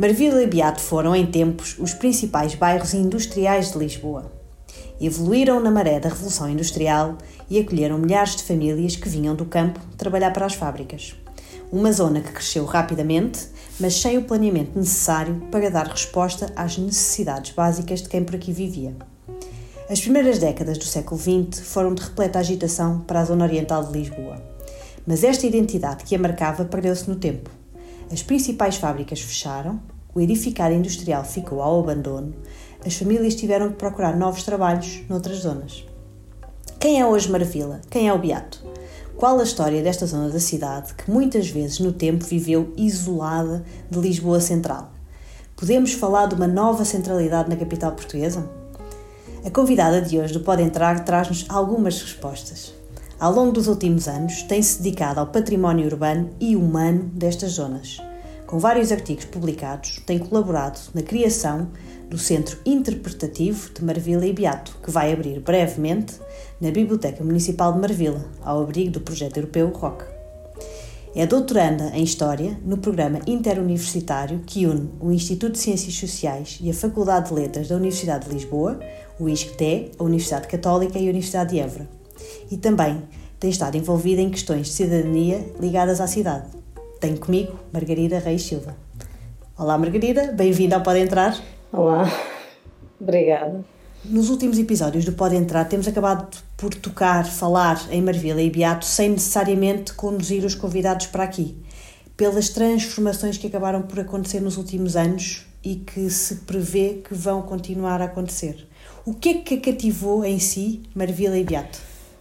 Marvila e Beato foram, em tempos, os principais bairros industriais de Lisboa. Evoluíram na maré da Revolução Industrial e acolheram milhares de famílias que vinham do campo trabalhar para as fábricas. Uma zona que cresceu rapidamente, mas sem o planeamento necessário para dar resposta às necessidades básicas de quem por aqui vivia. As primeiras décadas do século XX foram de repleta agitação para a zona oriental de Lisboa, mas esta identidade que a marcava perdeu-se no tempo. As principais fábricas fecharam, o edificado industrial ficou ao abandono, as famílias tiveram que procurar novos trabalhos noutras zonas. Quem é hoje Marvila? Quem é o Beato? Qual a história desta zona da cidade que muitas vezes no tempo viveu isolada de Lisboa Central? Podemos falar de uma nova centralidade na capital portuguesa? A convidada de hoje do Pode Entrar traz-nos algumas respostas. Ao longo dos últimos anos, tem-se dedicado ao património urbano e humano destas zonas. Com vários artigos publicados, tem colaborado na criação do Centro Interpretativo de Marvila e Beato, que vai abrir brevemente na Biblioteca Municipal de Marvila, ao abrigo do projeto europeu ROC. É doutoranda em História no programa interuniversitário que une o Instituto de Ciências Sociais e a Faculdade de Letras da Universidade de Lisboa, o ISCTE, a Universidade Católica e a Universidade de Évora e também tem estado envolvida em questões de cidadania ligadas à cidade. Tenho comigo Margarida Reis Silva. Olá Margarida, bem-vinda ao Pode Entrar. Olá, obrigada. Nos últimos episódios do Pode Entrar temos acabado por tocar, falar em Marvila e Beato sem necessariamente conduzir os convidados para aqui, pelas transformações que acabaram por acontecer nos últimos anos e que se prevê que vão continuar a acontecer. O que é que cativou em si Marvila e Beato?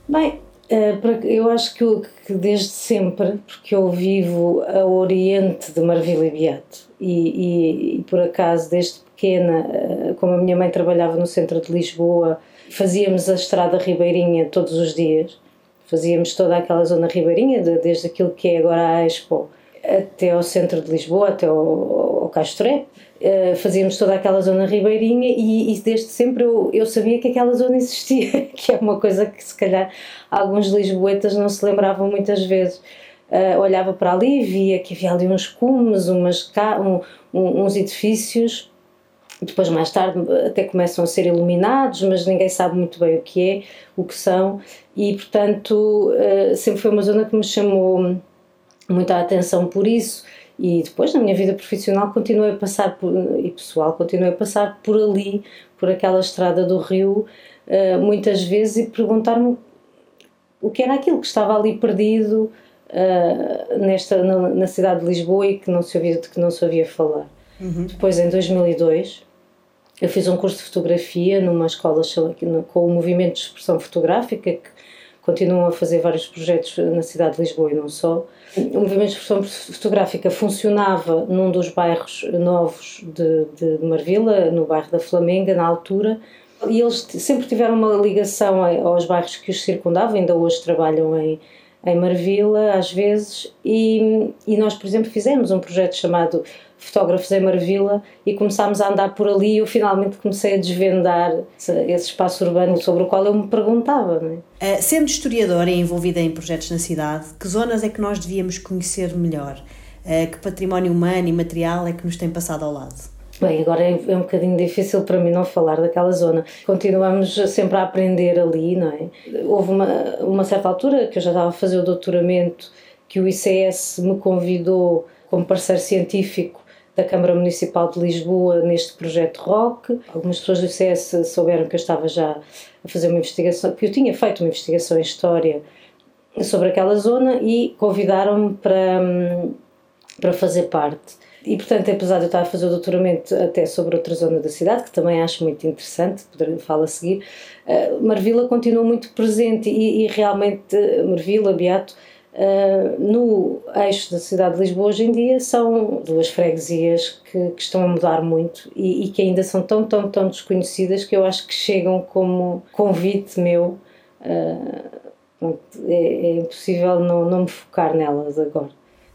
Bem, eu acho que, desde sempre, porque eu vivo a oriente de Marvila e Beato, e, e, e, por acaso desde pequena, eh, como a minha mãe trabalhava no centro de Lisboa, fazíamos a estrada ribeirinha todos os dias, fazíamos toda aquela zona ribeirinha, desde aquilo que é agora a Expo até ao centro de Lisboa, até ao, ao Uh, fazíamos toda aquela zona ribeirinha e, e, desde sempre eu, eu sabia que aquela zona existia, que é uma coisa que se calhar alguns lisboetas não se lembravam muitas vezes. Uh, olhava para ali e via que havia ali uns cumes, umas, um, um, uns edifícios, depois mais tarde até começam a ser iluminados, mas ninguém sabe muito bem o que é, o que são, e portanto uh, sempre foi uma zona que me chamou muita atenção por isso e depois na minha vida profissional continuei a passar por, e pessoal continuei a passar por ali por aquela estrada do rio uh, muitas vezes e perguntar-me o que era aquilo que estava ali perdido uh, nesta na, na, cidade de Lisboa e que não se ouvia de que não se ouvia falar uhum. depois em 2002 eu fiz um curso de fotografia numa escola com o movimento de expressão fotográfica que continuam a fazer vários projetos na cidade de Lisboa e não só. O movimento de expressão fotográfica funcionava num dos bairros novos de, de Marvila, no bairro da Flamenga, na altura, e eles sempre tiveram uma ligação aos bairros que os circundavam, ainda hoje trabalham em, em Marvila, às vezes, e, e nós, por exemplo, fizemos um projeto chamado fotógrafos em Marvila e começámos a andar por ali e eu finalmente comecei a desvendar esse espaço urbano sobre o qual eu me perguntava. É? uh, sendo historiadora e envolvida em projetos na cidade, que zonas é que nós devíamos conhecer melhor? Uh, que património humano e material é que nos tem passado ao lado? Bem, agora é, é um bocadinho difícil para mim não falar daquela zona. Continuamos sempre a aprender ali, não é? Houve uma, uma certa altura que eu já estava a fazer o doutoramento que o ICS me convidou como parceiro científico da Câmara Municipal de Lisboa neste projeto ROC. Algumas pessoas do ICS souberam que eu estava já a fazer uma investigação, que eu tinha feito uma investigação em História sobre aquela zona e convidaram-me para, para fazer parte. E, portanto, apesar de eu estar a fazer o doutoramento até sobre outra zona da cidade, que também acho muito interessante, falar a seguir, uh, Marvila continua muito presente e, e realmente Marvila, Beato, Uh, no eixo da cidade de Lisboa hoje em dia são duas freguesias que, que estão a mudar muito e, e, que ainda são tão, tão, tão desconhecidas que eu acho que chegam como convite meu. Uh, é, é, impossível não, não me focar nelas agora.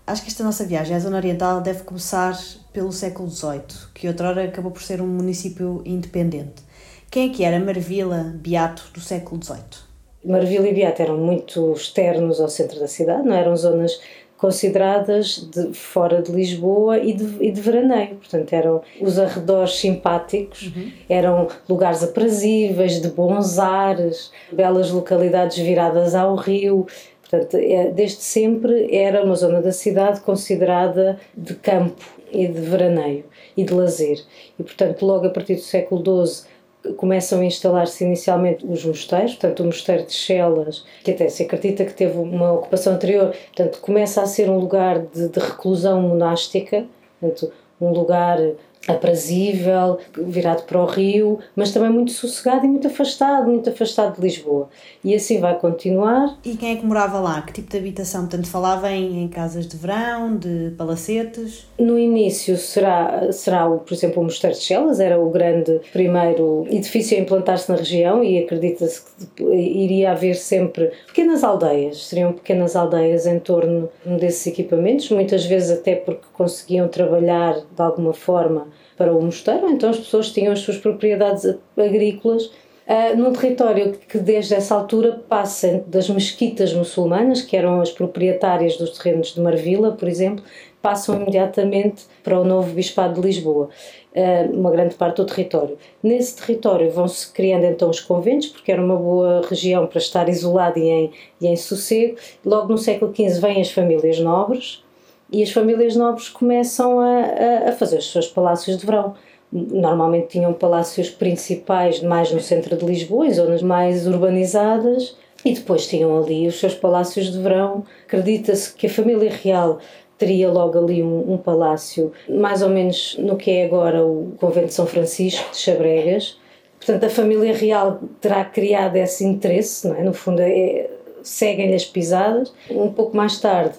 Acho que esta nossa viagem à Zona Oriental deve começar pelo século XVIII, que outrora acabou por ser um município independente. Quem é que era Marvila Beato do século XVIII? Marvila e Beato eram muito externos ao centro da cidade, não eram zonas consideradas de fora de Lisboa e de, e de veraneio. Portanto, eram os arredores simpáticos, uhum. eram lugares aprazíveis, de bons ares, belas localidades viradas ao rio. Portanto, é, desde sempre era uma zona da cidade considerada de campo e de veraneio e de lazer. E, portanto, logo a partir do século XII começam a instalar-se inicialmente os mosteiros, portanto o mosteiro de Chelas, que até se acredita que teve uma ocupação anterior, portanto começa a ser um lugar de, de reclusão monástica, portanto um lugar aprazível, virado para o rio, mas também muito sossegado e muito afastado, muito afastado de Lisboa. E assim vai continuar. E quem é que morava lá? Que tipo de habitação? Portanto, falava em, em casas de verão, de palacetes? No início será, será o, por exemplo, o Mosteiro de Chelas, era o grande primeiro edifício a implantar-se na região e acredita-se que iria haver sempre pequenas aldeias, seriam pequenas aldeias em torno desses equipamentos, muitas vezes até porque conseguiam trabalhar de alguma forma para o mosteiro, então as pessoas tinham as suas propriedades agrícolas uh, num território que desde essa altura passa das mesquitas muçulmanas, que eram as proprietárias dos terrenos de Marvila, por exemplo, passam imediatamente para o novo Bispado de Lisboa, uh, uma grande parte do território. Nesse território vão-se criando então os conventos, porque era uma boa região para estar isolado e em, e em sossego. Logo no século XV vêm as famílias nobres, e as famílias nobres começam a, a, fazer os seus palácios de verão. Normalmente tinham palácios principais mais no centro de Lisboa, em zonas mais urbanizadas, e depois tinham ali os seus palácios de verão. Acredita-se que a família real teria logo ali um, um, palácio, mais ou menos no que é agora o Convento de São Francisco de Chabregas. Portanto, a família real terá criado esse interesse, não é? No fundo, é, seguem-lhe as pisadas. Um pouco mais tarde,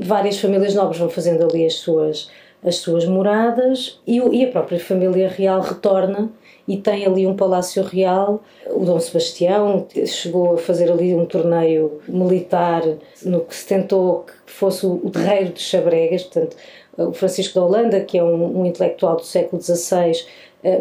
várias famílias nobres vão fazendo ali as suas, as suas moradas e, e a própria família real retorna e tem ali um palácio real. O Dom Sebastião chegou a fazer ali um torneio militar no que se tentou que fosse o terreiro de Chabregas, portanto, o Francisco da Holanda, que é um, um intelectual do século XVI,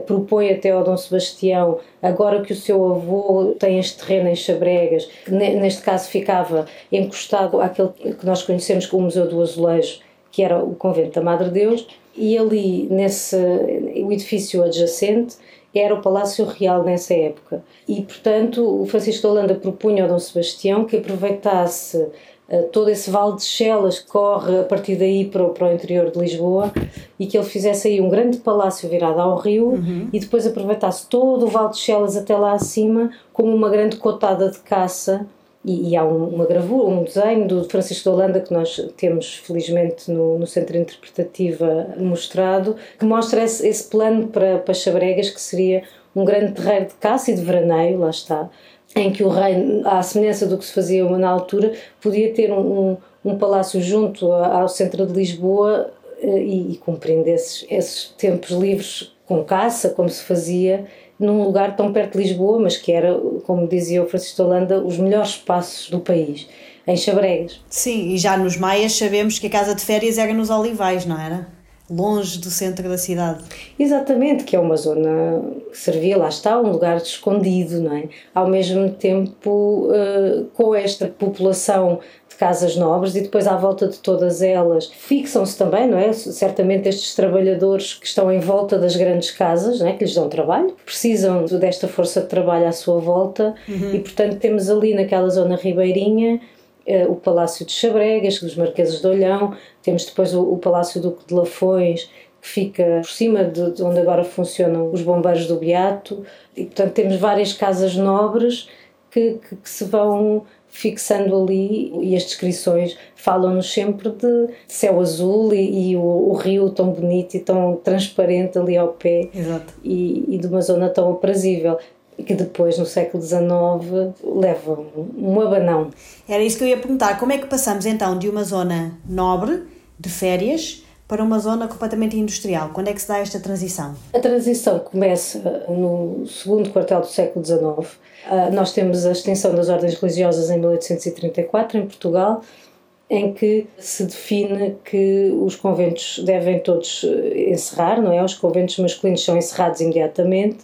propõe até ao Dom Sebastião, agora que o seu avô tem este terreno em Chabregas, que neste caso ficava encostado àquele que nós conhecemos como Museu do Azulejo, que era o convento da Madre Deus, e ali nesse o edifício adjacente era o Palácio Real nessa época. E, portanto, o Francisco de Holanda propunha ao Dom Sebastião que aproveitasse eh, todo esse vale de Chelas que corre a partir daí para o, para o interior de Lisboa e que ele fizesse aí um grande palácio virado ao rio uhum. e depois aproveitasse todo o vale de Chelas até lá acima como uma grande cotada de caça. E, e há um, uma gravura, um desenho do Francisco de Holanda que nós temos felizmente no, no Centro Interpretativa mostrado que mostra esse, esse plano para, para Chabregas que seria um grande terreiro de caça e de veraneio, lá está, em que o rei, à semelhança do que se fazia na altura, podia ter um, um, um palácio junto ao centro de Lisboa eh, e, e cumprindo esses, esses tempos livres com caça, como se fazia num lugar tão perto de Lisboa, mas que era, como dizia o Francisco Holanda, os melhores espaços do país, em Chabregas. Sim, e já nos Maias sabemos que a casa de férias era nos Olivais, não era? Longe do centro da cidade. Exatamente, que é uma zona que servia, lá está, um lugar escondido, não é? Ao mesmo tempo, uh, com esta população de casas nobres e depois à volta de todas elas fixam-se também, não é? Certamente estes trabalhadores que estão em volta das grandes casas, não é? Que lhes dão trabalho, precisam desta força de trabalho à sua volta uhum. e, portanto, temos ali naquela zona ribeirinha o Palácio de Chabregas, dos Marqueses de Olhão, temos depois o, o Palácio Duque de Lafões, que fica por cima de, de, onde agora funcionam os bombeiros do Beato, e portanto temos várias casas nobres que, que, que se vão fixando ali e as descrições falam-nos sempre de céu azul e, e o, o, rio tão bonito e tão transparente ali ao pé e, e, de uma zona tão aprazível que depois, no século XIX, levam um abanão. Era isso que eu ia perguntar. Como é que passamos então de uma zona nobre, de férias, para uma zona completamente industrial? Quando é que se dá esta transição? A transição começa no segundo quartel do século XIX. Ah, nós temos a extensão das ordens religiosas em 1834, em Portugal, em que se define que os conventos devem todos encerrar, não é? Os conventos masculinos são encerrados imediatamente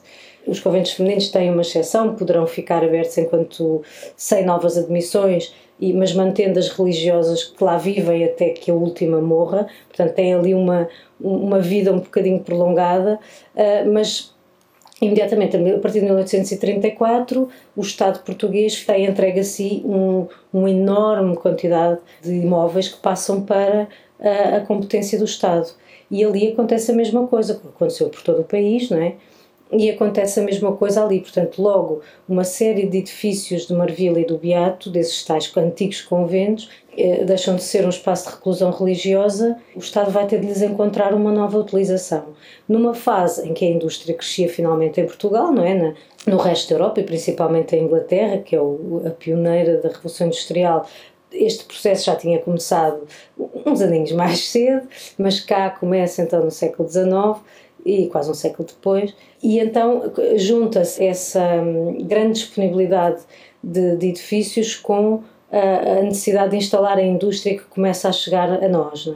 os conventos femininos têm uma exceção, poderão ficar abertos enquanto sem novas admissões e, mas mantendo as religiosas que lá vivem até que a última morra, portanto tem ali uma, uma vida um bocadinho prolongada, uh, mas imediatamente, a partir de 1834, o Estado português tem entregue a si um, uma enorme quantidade de imóveis que passam para a, a competência do Estado. E ali acontece a mesma coisa, aconteceu por todo o país, não é? E acontece a mesma coisa ali, portanto, logo uma série de edifícios de Marvila e do Beato, desses tais antigos conventos, eh, deixam de ser um espaço de reclusão religiosa, o Estado vai ter de lhes encontrar uma nova utilização. Numa fase em que a indústria crescia finalmente em Portugal, não é? Na, no resto da Europa e principalmente em Inglaterra, que é o, a pioneira da Revolução Industrial, este processo já tinha começado uns aninhos mais cedo, mas cá começa então no século XIX e quase um século depois, e então junta-se essa hum, grande disponibilidade de, de edifícios com a necessidade de instalar a indústria que começa a chegar a nós.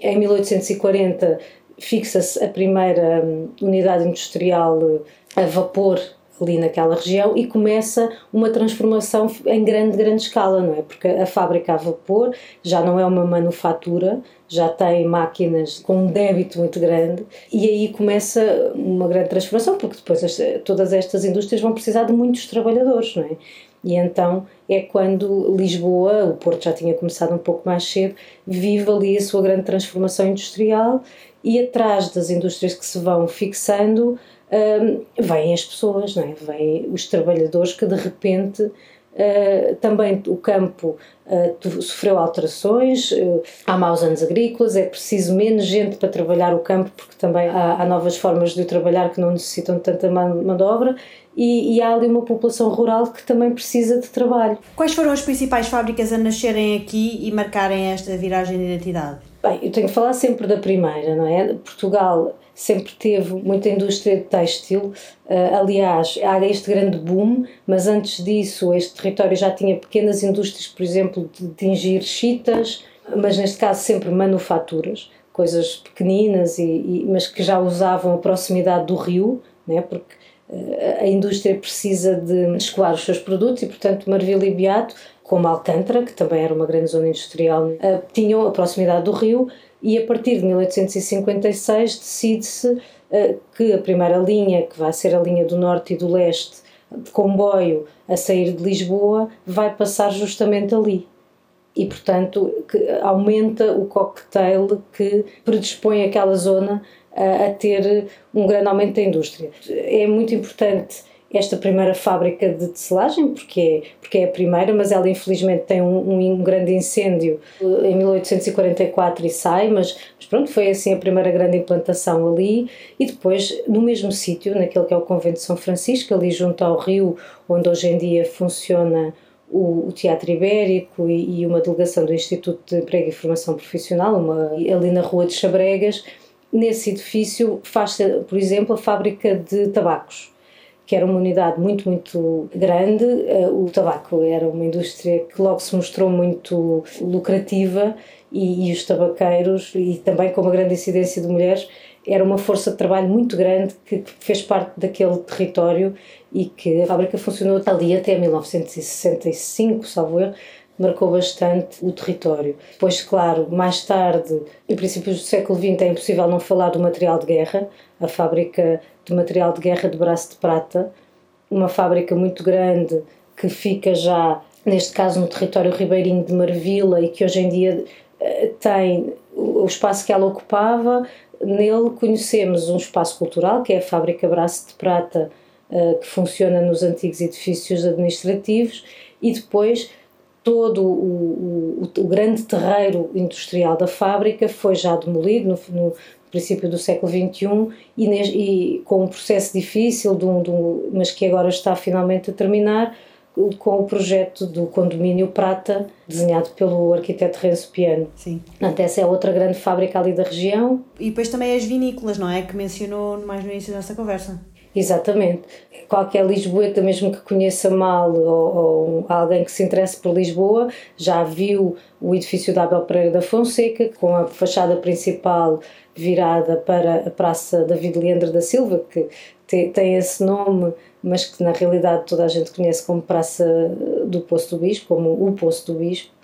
É? Em 1840 fixa-se a primeira hum, unidade industrial a vapor ali naquela região e começa uma transformação em grande, grande escala, não é? Porque a fábrica a vapor já não é uma manufatura, já tem máquinas com um débito muito grande e aí começa uma grande transformação, porque depois as, todas estas indústrias vão precisar de muitos trabalhadores, não é? E então é quando Lisboa, o Porto já tinha começado um pouco mais cedo, vive ali a sua grande transformação industrial e atrás das indústrias que se vão fixando um, vêm as pessoas, não é? vêm os trabalhadores que de repente uh, também o campo uh, sofreu alterações, uh, há maus anos agrícolas, é preciso menos gente para trabalhar o campo porque também há, há novas formas de o trabalhar que não necessitam de tanta mão, mão de obra e, e, há ali uma população rural que também precisa de trabalho. Quais foram as principais fábricas a nascerem aqui e marcarem esta viragem de identidade? Bem, eu tenho que falar sempre da primeira, não é? Portugal sempre teve muita indústria de têxtil. Uh, aliás, há este grande boom, mas antes disso, este território já tinha pequenas indústrias, por exemplo, de tingir chitas, mas neste caso sempre manufaturas, coisas pequeninas, e, e mas que já usavam a proximidade do rio, né? porque uh, a indústria precisa de escoar os seus produtos e, portanto, Marvila e Beato, como Alcântara, que também era uma grande zona industrial, uh, tinham a proximidade do rio e a partir de 1856 decide-se uh, que a primeira linha, que vai ser a linha do norte e do leste, de comboio a sair de Lisboa, vai passar justamente ali. E, portanto, aumenta o cocktail que predispõe aquela zona a, a ter um grande aumento da indústria. É muito importante esta primeira fábrica de tecelagem, porque é, porque é a primeira, mas ela infelizmente tem um, um, grande incêndio em 1844 e sai, mas, mas, pronto, foi assim a primeira grande implantação ali. E depois, no mesmo sítio, naquele que é o Convento de São Francisco, ali junto ao rio, onde hoje em dia funciona o, o Teatro Ibérico e, e, uma delegação do Instituto de Emprego e Formação Profissional, uma, ali na Rua de Chabregas, nesse edifício faz-se, por exemplo, a fábrica de tabacos que era uma unidade muito, muito grande. Eh, o tabaco era uma indústria que logo se mostrou muito lucrativa e, e os tabaqueiros, e também com uma grande incidência de mulheres, era uma força de trabalho muito grande que fez parte daquele território e que a fábrica funcionou ali até 1965, salvo erro, marcou bastante o território. Depois, claro, mais tarde, em princípios do século XX, é impossível não falar do material de guerra. A fábrica de material de guerra de Braço de Prata, uma fábrica muito grande que fica já, neste caso, no território ribeirinho de Marvila e que hoje em dia eh, tem o espaço que ela ocupava. Nele conhecemos um espaço cultural, que é a Fábrica Braço de Prata, eh, que funciona nos antigos edifícios administrativos, e depois todo o, o, o, grande terreiro industrial da fábrica foi já demolido no, no, princípio do século XXI e, e com um processo difícil, de um, de um, mas que agora está finalmente a terminar, com o projeto do condomínio Prata, desenhado pelo arquiteto Renzo Piano. Sim. Portanto, essa é outra grande fábrica ali da região. E depois também as vinícolas, não é? Que mencionou mais no início da nossa conversa. Exatamente. Qualquer Lisboeta, mesmo que conheça mal ou, ou, alguém que se interesse por Lisboa, já viu o edifício da Abel Pereira da Fonseca, com a fachada principal virada para a Praça David Leandro da Silva, que tem esse nome, mas que na realidade toda a gente conhece como Praça do Poço do Bispo, como o Poço do Bispo.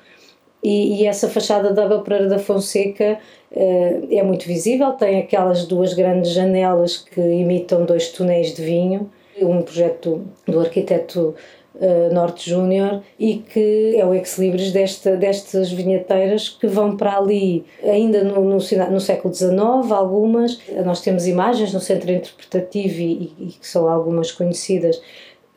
E, e essa fachada da Abel Pereira da Fonseca eh, é muito visível, tem aquelas duas grandes janelas que imitam dois túneis de vinho, um projeto do arquiteto uh, Norte Júnior e que é o ex-libris desta, destas vinheteiras que vão para ali ainda no, no, no, século XIX, algumas. Nós temos imagens no Centro Interpretativo e, e que são algumas conhecidas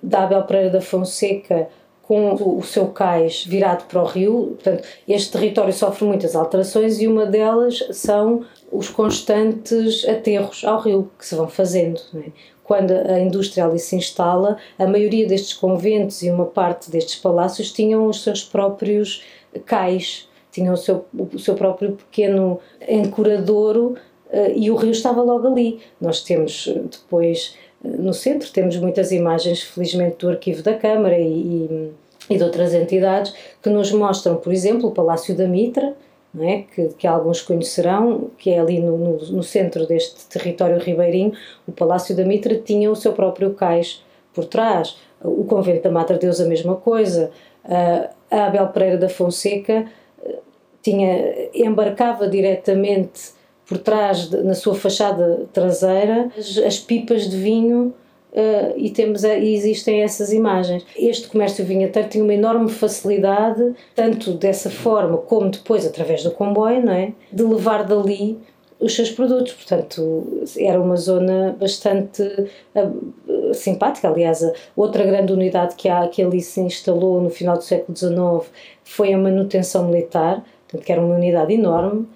da Abel Pereira da Fonseca com o seu cais virado para o rio. Portanto, este território sofre muitas alterações e uma delas são os constantes aterros ao rio que se vão fazendo. É? Quando a indústria ali se instala, a maioria destes conventos e uma parte destes palácios tinham os seus próprios cais, tinham o seu, o seu próprio pequeno ancoradouro uh, e o rio estava logo ali. Nós temos depois no centro. Temos muitas imagens, felizmente, do arquivo da Câmara e, e, e de outras entidades que nos mostram, por exemplo, o Palácio da Mitra, é? que, que alguns conhecerão, que é ali no, no, no, centro deste território ribeirinho. O Palácio da Mitra tinha o seu próprio cais por trás. O Convento da Madre Deus, a mesma coisa. a Abel Pereira da Fonseca eh, tinha, embarcava diretamente por trás, de, na sua fachada traseira, as, as pipas de vinho Uh, e, temos e existem essas imagens. Este comércio vinheteiro tinha uma enorme facilidade, tanto dessa forma como depois através do comboio, não é? de levar dali os seus produtos. Portanto, era uma zona bastante uh, simpática. Aliás, outra grande unidade que, há, que ali se instalou no final do século XIX foi a manutenção militar, portanto, que era uma unidade enorme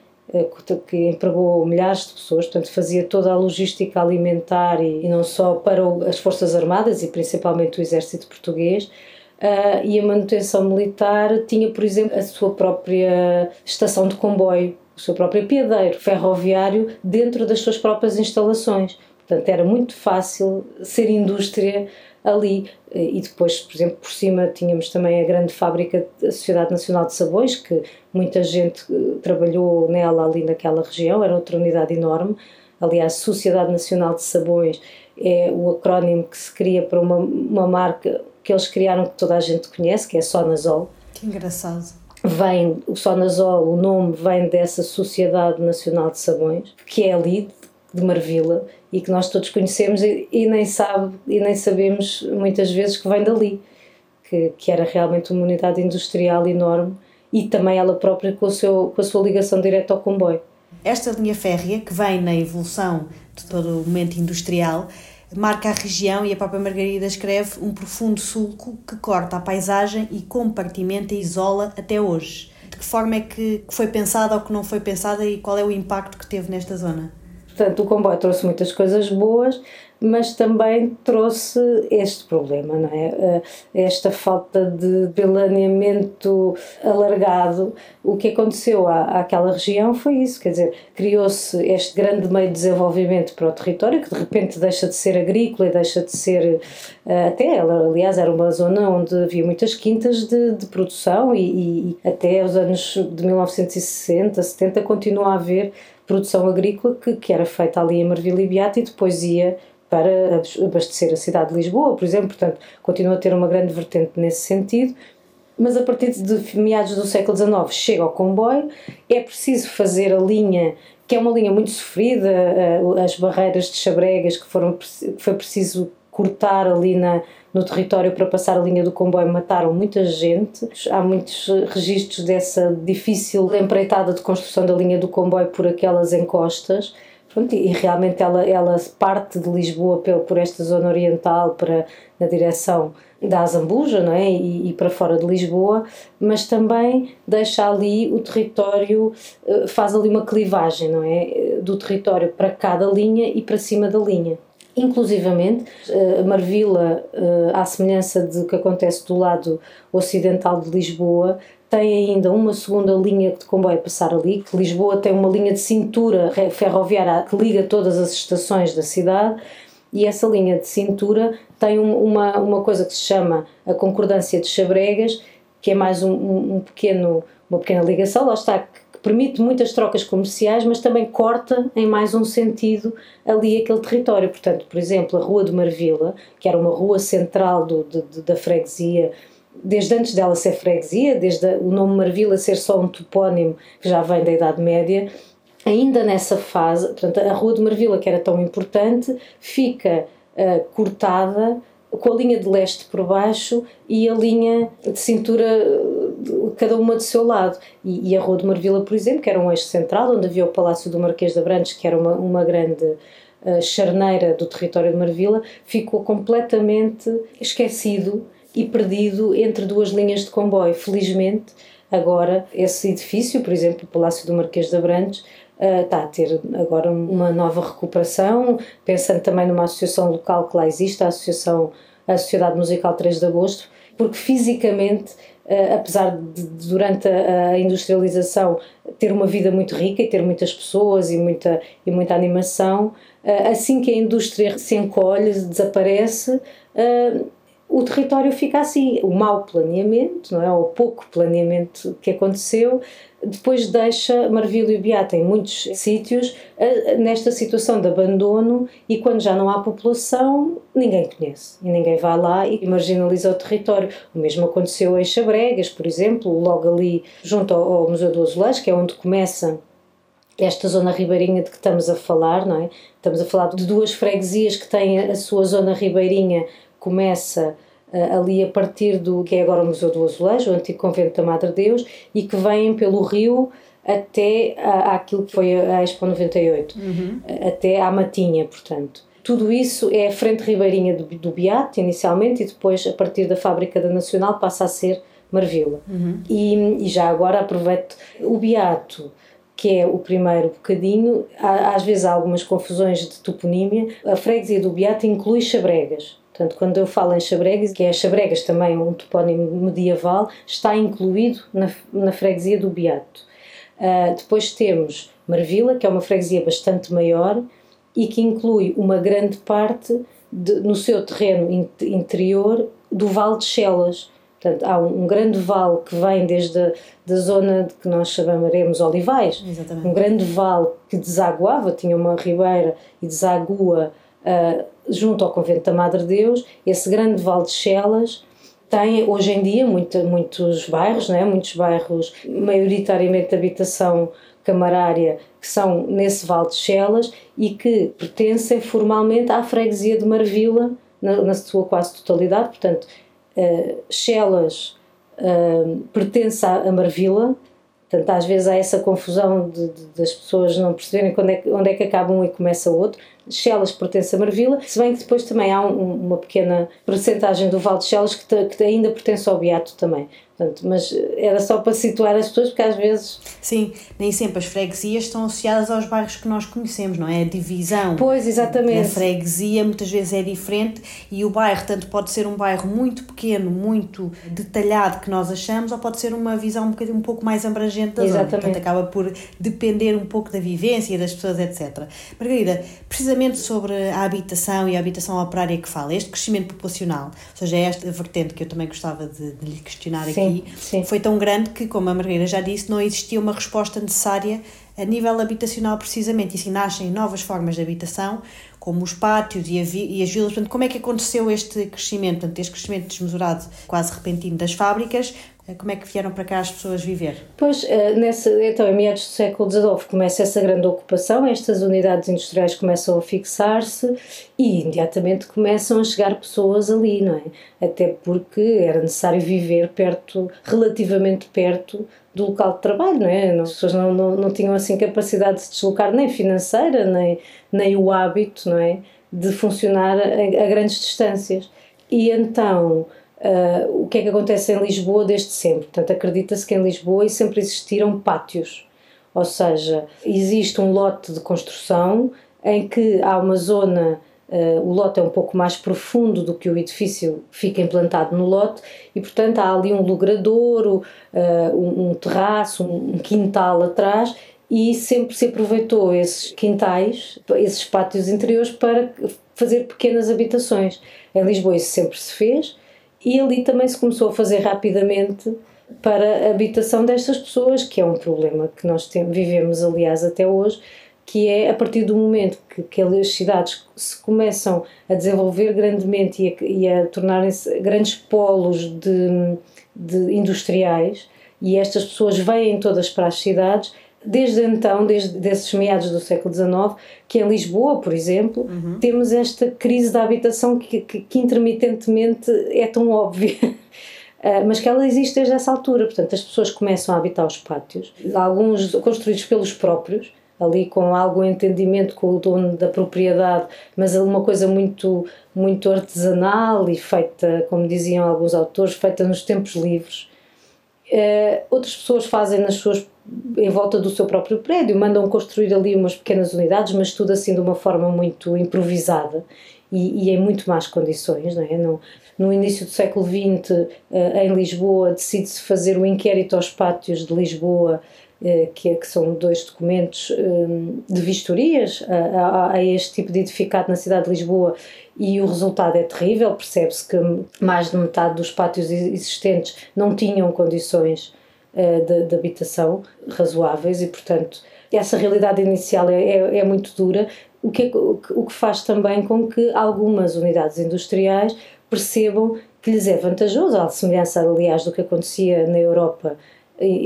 que empregou milhares de pessoas, portanto fazia toda a logística alimentar e, e não só para o, as Forças Armadas e principalmente o Exército Português, uh, e a manutenção militar tinha, por exemplo, a sua própria estação de comboio, o seu próprio piadeiro ferroviário dentro das suas próprias instalações. Portanto, era muito fácil ser indústria ali. E depois, por exemplo, por cima tínhamos também a grande fábrica da Sociedade Nacional de Sabões, que muita gente eh, trabalhou nela ali naquela região, era outra unidade enorme. Aliás, Sociedade Nacional de Sabões é o acrónimo que se cria para uma, uma marca que eles criaram que toda a gente conhece, que é Sonazol. Que engraçado. Vem, o Sonazol, o nome vem dessa Sociedade Nacional de Sabões, que é ali, de Marvila, e que nós todos conhecemos e, e, nem sabe e nem sabemos muitas vezes que vem dali que, que era realmente uma unidade industrial enorme e também ela própria com, o seu, com a sua ligação direta ao comboio. Esta linha férrea, que vem na evolução de todo o momento industrial, marca a região e a própria Margarida escreve um profundo sulco que corta a paisagem e compartimenta e isola até hoje. De que forma é que foi pensada ou que não foi pensada e qual é o impacto que teve nesta zona? Portanto, o comboio trouxe muitas coisas boas, mas também trouxe este problema, não é? Eh, esta falta de planeamento alargado. O que aconteceu à, àquela região foi isso, quer dizer, criou-se este grande meio de desenvolvimento para o território, que de repente deixa de ser agrícola e deixa de ser. Eh, até, aliás, era uma zona onde havia muitas quintas de, de produção e, e até os anos de 1960, 70 continua a haver produção agrícola que, que era feita ali em Marvila e e depois ia para abastecer a cidade de Lisboa, por exemplo, portanto, continua a ter uma grande vertente nesse sentido, mas a partir de meados do século XIX chega ao comboio, é preciso fazer a linha, que é uma linha muito sofrida, eh, as barreiras de Chabregas que, foram, que foi preciso cortar ali na, no território para passar a linha do comboio mataram muita gente. Há muitos registros dessa difícil empreitada de construção da linha do comboio por aquelas encostas. Pronto, e realmente ela, ela parte de Lisboa por, por esta zona oriental para na direção da Azambuja não é? E, e, para fora de Lisboa, mas também deixa ali o território, eh, faz ali uma clivagem não é? do território para cada linha e para cima da linha. Inclusivamente, uh, Marvila, uh, à semelhança do que acontece do lado ocidental de Lisboa, tem ainda uma segunda linha de comboio a passar ali, que Lisboa tem uma linha de cintura ferroviária que liga todas as estações da cidade e essa linha de cintura tem uma, uma coisa que se chama a concordância de chabregas, que é mais um, um pequeno, uma pequena ligação, lá está, que permite muitas trocas comerciais, mas também corta em mais um sentido ali aquele território. Portanto, por exemplo, a Rua de Marvila, que era uma rua central do, de, da freguesia, desde antes dela ser freguesia, desde o nome Marvila ser só um topónimo que já vem da Idade Média, ainda nessa fase, portanto, a Rua de Marvila, que era tão importante, fica uh, cortada com a linha de leste por baixo e a linha de cintura, cada uma do seu lado. E, e a Rua de Marvila, por exemplo, que era um eixo central, onde havia o Palácio do Marquês de Abrantes, que era uma, uma grande uh, charneira do território de Marvila, ficou completamente esquecido e perdido entre duas linhas de comboio. Felizmente, agora, esse edifício, por exemplo, o Palácio do Marquês de Abrantes, uh, está a ter agora uma nova recuperação, pensando também numa associação local que lá existe, a Associação a Sociedade Musical 3 de Agosto, porque fisicamente, apesar de durante a, industrialização ter uma vida muito rica e ter muitas pessoas e muita, e muita animação, uh, assim que a indústria se encolhe, desaparece, o território fica assim. O mau planeamento, não é? ou pouco planeamento que aconteceu, depois deixa Marvilo e Beata em muitos sítios nesta situação de abandono e quando já não há população, ninguém conhece e ninguém vai lá e marginaliza o território. O mesmo aconteceu em Chabregas, por exemplo, logo ali junto ao, Museu do Azulejo, que é onde começa esta zona ribeirinha de que estamos a falar, não é? Estamos a falar de duas freguesias que têm a sua zona ribeirinha começa ali a partir do que é agora o Museu do Azulejo, o antigo convento da Madre Deus, e que vêm pelo rio até a, aquilo que foi a Expo 98, uhum. até à Matinha, portanto. Tudo isso é a frente ribeirinha do, do Beato, inicialmente, e depois, a partir da fábrica da Nacional, passa a ser Marvila. Uhum. E, e já agora aproveito o Beato que é o primeiro bocadinho, às vezes há algumas confusões de toponímia. A freguesia do Beato inclui Chabregas, Portanto, quando eu falo em Chabregas, que é Chabregas também um topónimo medieval, está incluído na, na freguesia do Beato. Uh, depois temos Marvila, que é uma freguesia bastante maior e que inclui uma grande parte de, no seu terreno in, interior do Vale de Chelas. Portanto, há um, um grande vale que vem desde a da zona de que nós chamaremos Olivais. Exatamente. Um grande vale que desaguava, tinha uma ribeira e desagua uh, junto ao convento da Madre Deus, esse grande vale de Chelas tem hoje em dia muita, muitos bairros, né? muitos bairros maioritariamente de habitação camarária que são nesse vale de Chelas e que pertencem formalmente à freguesia de Marvila na, na sua quase totalidade, portanto uh, Chelas uh, pertence à Marvila Portanto, às vezes há essa confusão de, de, das pessoas não perceberem é onde é que acaba um e começa outro. Chelas pertence a Marvila, se bem que depois também há um, uma pequena percentagem do Val de Chelas que, que ainda pertence ao Beato também. Portanto, mas era só para situar as pessoas, porque às vezes. Sim, nem sempre as freguesias estão associadas aos bairros que nós conhecemos, não é? A divisão. Pois, exatamente. A freguesia muitas vezes é diferente e o bairro, tanto pode ser um bairro muito pequeno, muito detalhado que nós achamos, ou pode ser uma visão um bocadinho um pouco mais abrangente da exatamente. zona. Portanto, acaba por depender um pouco da vivência das pessoas, etc. Margarida, precisamente sobre a habitação e a habitação operária que fala, este crescimento populacional, ou seja, esta vertente que eu também gostava de, de lhe questionar aqui. Sim sim, foi tão grande que, como a Margarida já disse, não existia uma resposta necessária a nível habitacional precisamente, e assim nascem novas formas de habitação, como os pátios e, e, as vilas. Portanto, como é que aconteceu este crescimento, portanto, este crescimento desmesurado, quase repentino das fábricas? Eh, como é que vieram para cá as pessoas viver? Pois, eh, nessa, então, em meados do século XIX começa essa grande ocupação, estas unidades industriais começam a fixar-se e imediatamente começam a chegar pessoas ali, não é? Até porque era necessário viver perto, relativamente perto do local de trabalho, não é? As pessoas não, não, não tinham assim capacidade de se deslocar nem financeira, nem, nem o hábito, não é? De funcionar a, a grandes distâncias. E então Uh, o que é que acontece em Lisboa desde sempre? Portanto, acredita-se que em Lisboa sempre existiram pátios, ou seja, existe um lote de construção em que há uma zona, uh, o lote é um pouco mais profundo do que o edifício fica implantado no lote e, portanto, há ali um logradouro, uh, um, um terraço, um, um quintal atrás e sempre se aproveitou esses quintais, esses pátios interiores para fazer pequenas habitações. Em Lisboa isso sempre se fez e ali também se começou a fazer rapidamente para a habitação destas pessoas, que é um problema que nós temos, vivemos, aliás, até hoje, que é a partir do momento que aquelas cidades se começam a desenvolver grandemente e a, a tornarem-se grandes polos de, de industriais e estas pessoas vêm todas para as cidades, desde então, desde esses meados do século XIX, que em Lisboa, por exemplo, uhum. temos esta crise da habitação que, que, que intermitentemente é tão óbvia. Uh, mas que ela existe desde essa altura. Portanto, as pessoas começam a habitar os pátios, alguns construídos pelos próprios, ali com algum entendimento com o dono da propriedade, mas uma coisa muito, muito artesanal e feita, como diziam alguns autores, feita nos tempos livres. Uh, outras pessoas fazem nas suas em volta do seu próprio prédio, mandam construir ali umas pequenas unidades, mas tudo assim de uma forma muito improvisada e, e em muito más condições. Não é? no, no início do século XX, uh, em Lisboa, decide-se fazer o inquérito aos pátios de Lisboa eh, que, é, que são dois documentos eh, de vistorias a, a, a, este tipo de edificado na cidade de Lisboa e o resultado é terrível, percebe-se que mais de metade dos pátios existentes não tinham condições eh, de, de habitação razoáveis e, portanto, essa realidade inicial é, é, é muito dura, o que, o que faz também com que algumas unidades industriais percebam que lhes é vantajoso, à semelhança, aliás, do que acontecia na Europa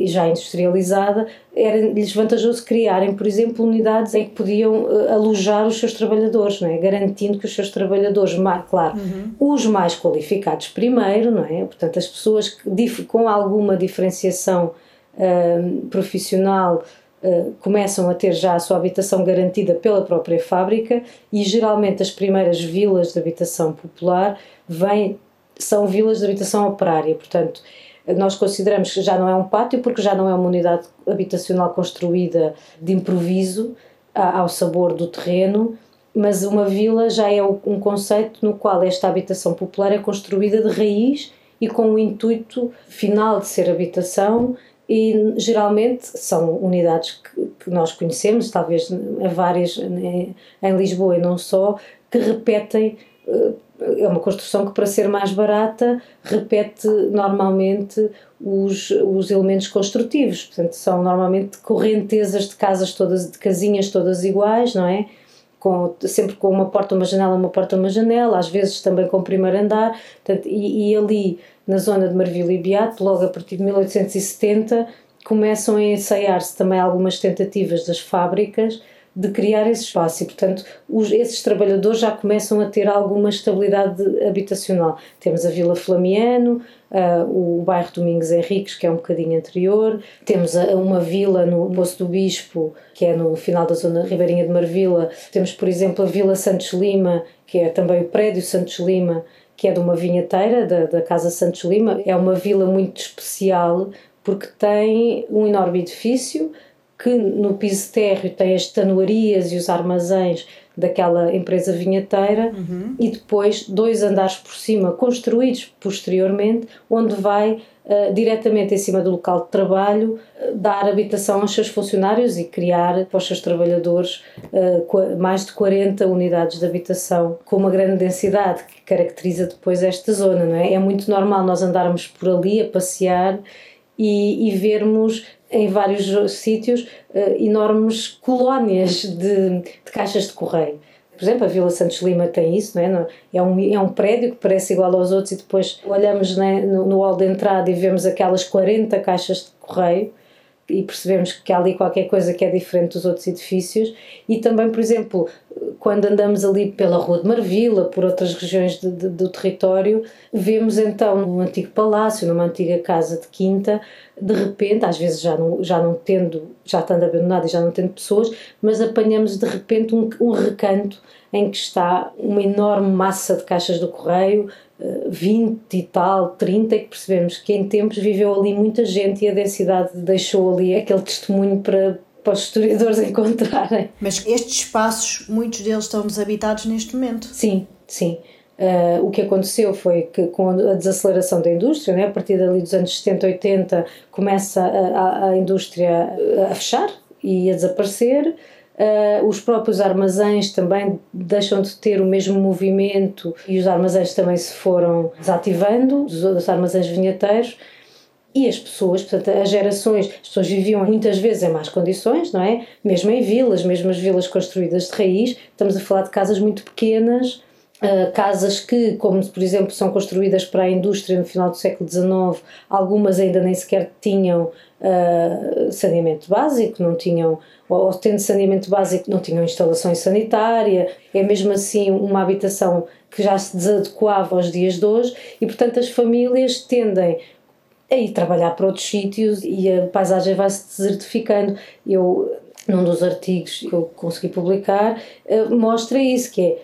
já industrializada, era-lhes vantajoso criarem, por exemplo, unidades em que podiam eh, alojar os seus trabalhadores, não é? garantindo que os seus trabalhadores, mais, claro, uhum. os mais qualificados primeiro, não é? portanto, as pessoas que, com alguma diferenciação uh, profissional uh, começam a ter já a sua habitação garantida pela própria fábrica e geralmente as primeiras vilas de habitação popular vêm, são vilas de habitação operária, portanto nós consideramos que já não é um pátio porque já não é uma unidade habitacional construída de improviso ao sabor do terreno, mas uma vila já é um conceito no qual esta habitação popular é construída de raiz e com o intuito final de ser habitação e geralmente são unidades que, nós conhecemos, talvez várias em Lisboa e não só, que repetem eh, é uma construção que, para ser mais barata, repete normalmente os, os elementos construtivos. Portanto, são normalmente correntezas de casas todas, de casinhas todas iguais, não é? Com, sempre com uma porta, uma janela, uma porta, uma janela, às vezes também com o primeiro andar. Portanto, e, e ali, na zona de Marvila e Beato, logo a partir de 1870, começam a ensaiar-se também algumas tentativas das fábricas de criar esse espaço e, portanto, os, esses trabalhadores já começam a ter alguma estabilidade habitacional. Temos a Vila Flamiano, uh, o bairro Domingos Henriques, que é um bocadinho anterior, temos a, uma vila no Poço do Bispo, que é no final da zona ribeirinha de Marvila, temos, por exemplo, a Vila Santos Lima, que é também o prédio Santos Lima, que é de uma vinheteira da, da Casa Santos Lima. É uma vila muito especial porque tem um enorme edifício que no piso térreo tem as tanuarias e os armazéns daquela empresa vinheteira uhum. e depois dois andares por cima construídos posteriormente onde vai uh, diretamente em cima do local de trabalho uh, dar habitação aos seus funcionários e criar para os seus trabalhadores uh, mais de 40 unidades de habitação com uma grande densidade que caracteriza depois esta zona, não é? É muito normal nós andarmos por ali a passear e, e vermos em vários sítios uh, enormes colónias de, de, caixas de correio. Por exemplo, a Vila Santos Lima tem isso, não é? É um, é um prédio que parece igual aos outros e depois olhamos né, no, no hall de entrada e vemos aquelas 40 caixas de correio e percebemos que há ali qualquer coisa que é diferente dos outros edifícios e também, por exemplo, quando andamos ali pela Rua de Marvila, por outras regiões de, de, do território, vemos então num antigo palácio, numa antiga casa de quinta, de repente, às vezes já não, já não tendo, já estando abandonado e já não tendo pessoas, mas apanhamos de repente um, um recanto em que está uma enorme massa de caixas do correio, 20 eh, e tal, 30, e que percebemos que em tempos viveu ali muita gente e a densidade deixou ali aquele testemunho para, para os historiadores encontrarem. Mas estes espaços, muitos deles estão desabitados neste momento? Sim, sim. Uh, o que aconteceu foi que com a desaceleração da indústria, né, a partir dali dos anos 70, 80, começa a, a, a indústria a fechar e a desaparecer. Uh, os próprios armazéns também deixam de ter o mesmo movimento e os armazéns também se foram desativando, os, os armazéns vinheteiros. E as pessoas, portanto, as gerações, as pessoas viviam muitas vezes em más condições, não é? Mesmo em vilas, mesmo as vilas construídas de raiz, estamos a falar de casas muito pequenas, Uh, casas que, como por exemplo, são construídas para a indústria no final do século XIX, algumas ainda nem sequer tinham uh, saneamento básico, não tinham, ou tendo saneamento básico, não tinham instalação sanitária, é mesmo assim uma habitação que já se desadequava aos dias de hoje. E, portanto, as famílias tendem a ir trabalhar para outros sítios e a paisagem vai se desertificando. Eu, num dos artigos que eu consegui publicar, uh, mostra isso, que é